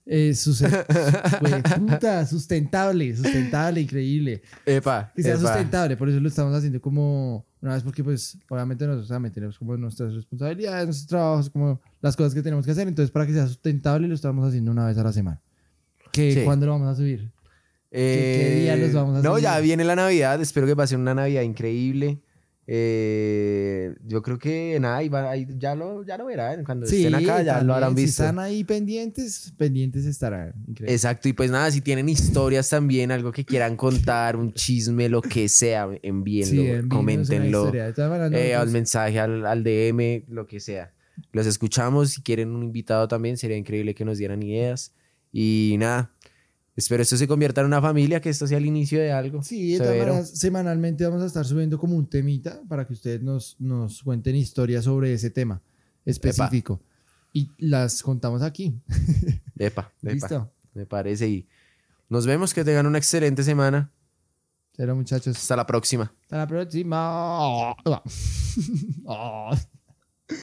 Eh, su, [laughs] güey, puta, sustentable, sustentable, increíble. Epa, Que sea epa. sustentable, por eso lo estamos haciendo como una vez porque pues obviamente nosotros también tenemos como nuestras responsabilidades, nuestros trabajos, como las cosas que tenemos que hacer, entonces para que sea sustentable lo estamos haciendo una vez a la semana. ¿Qué, Sí. ¿Cuándo lo vamos a subir? Eh, qué día los vamos a No, subir? ya viene la Navidad. Espero que pase una Navidad increíble. Eh, yo creo que nada, ya, lo, ya lo verán. Cuando estén acá ya lo también, habrán Si visto. están ahí pendientes, pendientes estarán. Increíble. Exacto, y pues nada, si tienen historias también, algo que quieran contar, un chisme, lo que sea, envíenlo, Sí, coméntenlo. eh, al nosotros- mensaje, al, al DM, lo que sea. Los escuchamos. Si quieren un invitado también, sería increíble que nos dieran ideas. Y nada, espero esto se convierta en una familia, que esto sea el inicio de algo. Sí, de maneras, semanalmente vamos a estar subiendo como un temita para que ustedes nos, nos cuenten historias sobre ese tema específico. Y las contamos aquí. [laughs] Epa, epa, Listo. me parece. Y nos vemos, que tengan una excelente semana. Pero muchachos, Hasta la próxima. hasta la próxima. [laughs]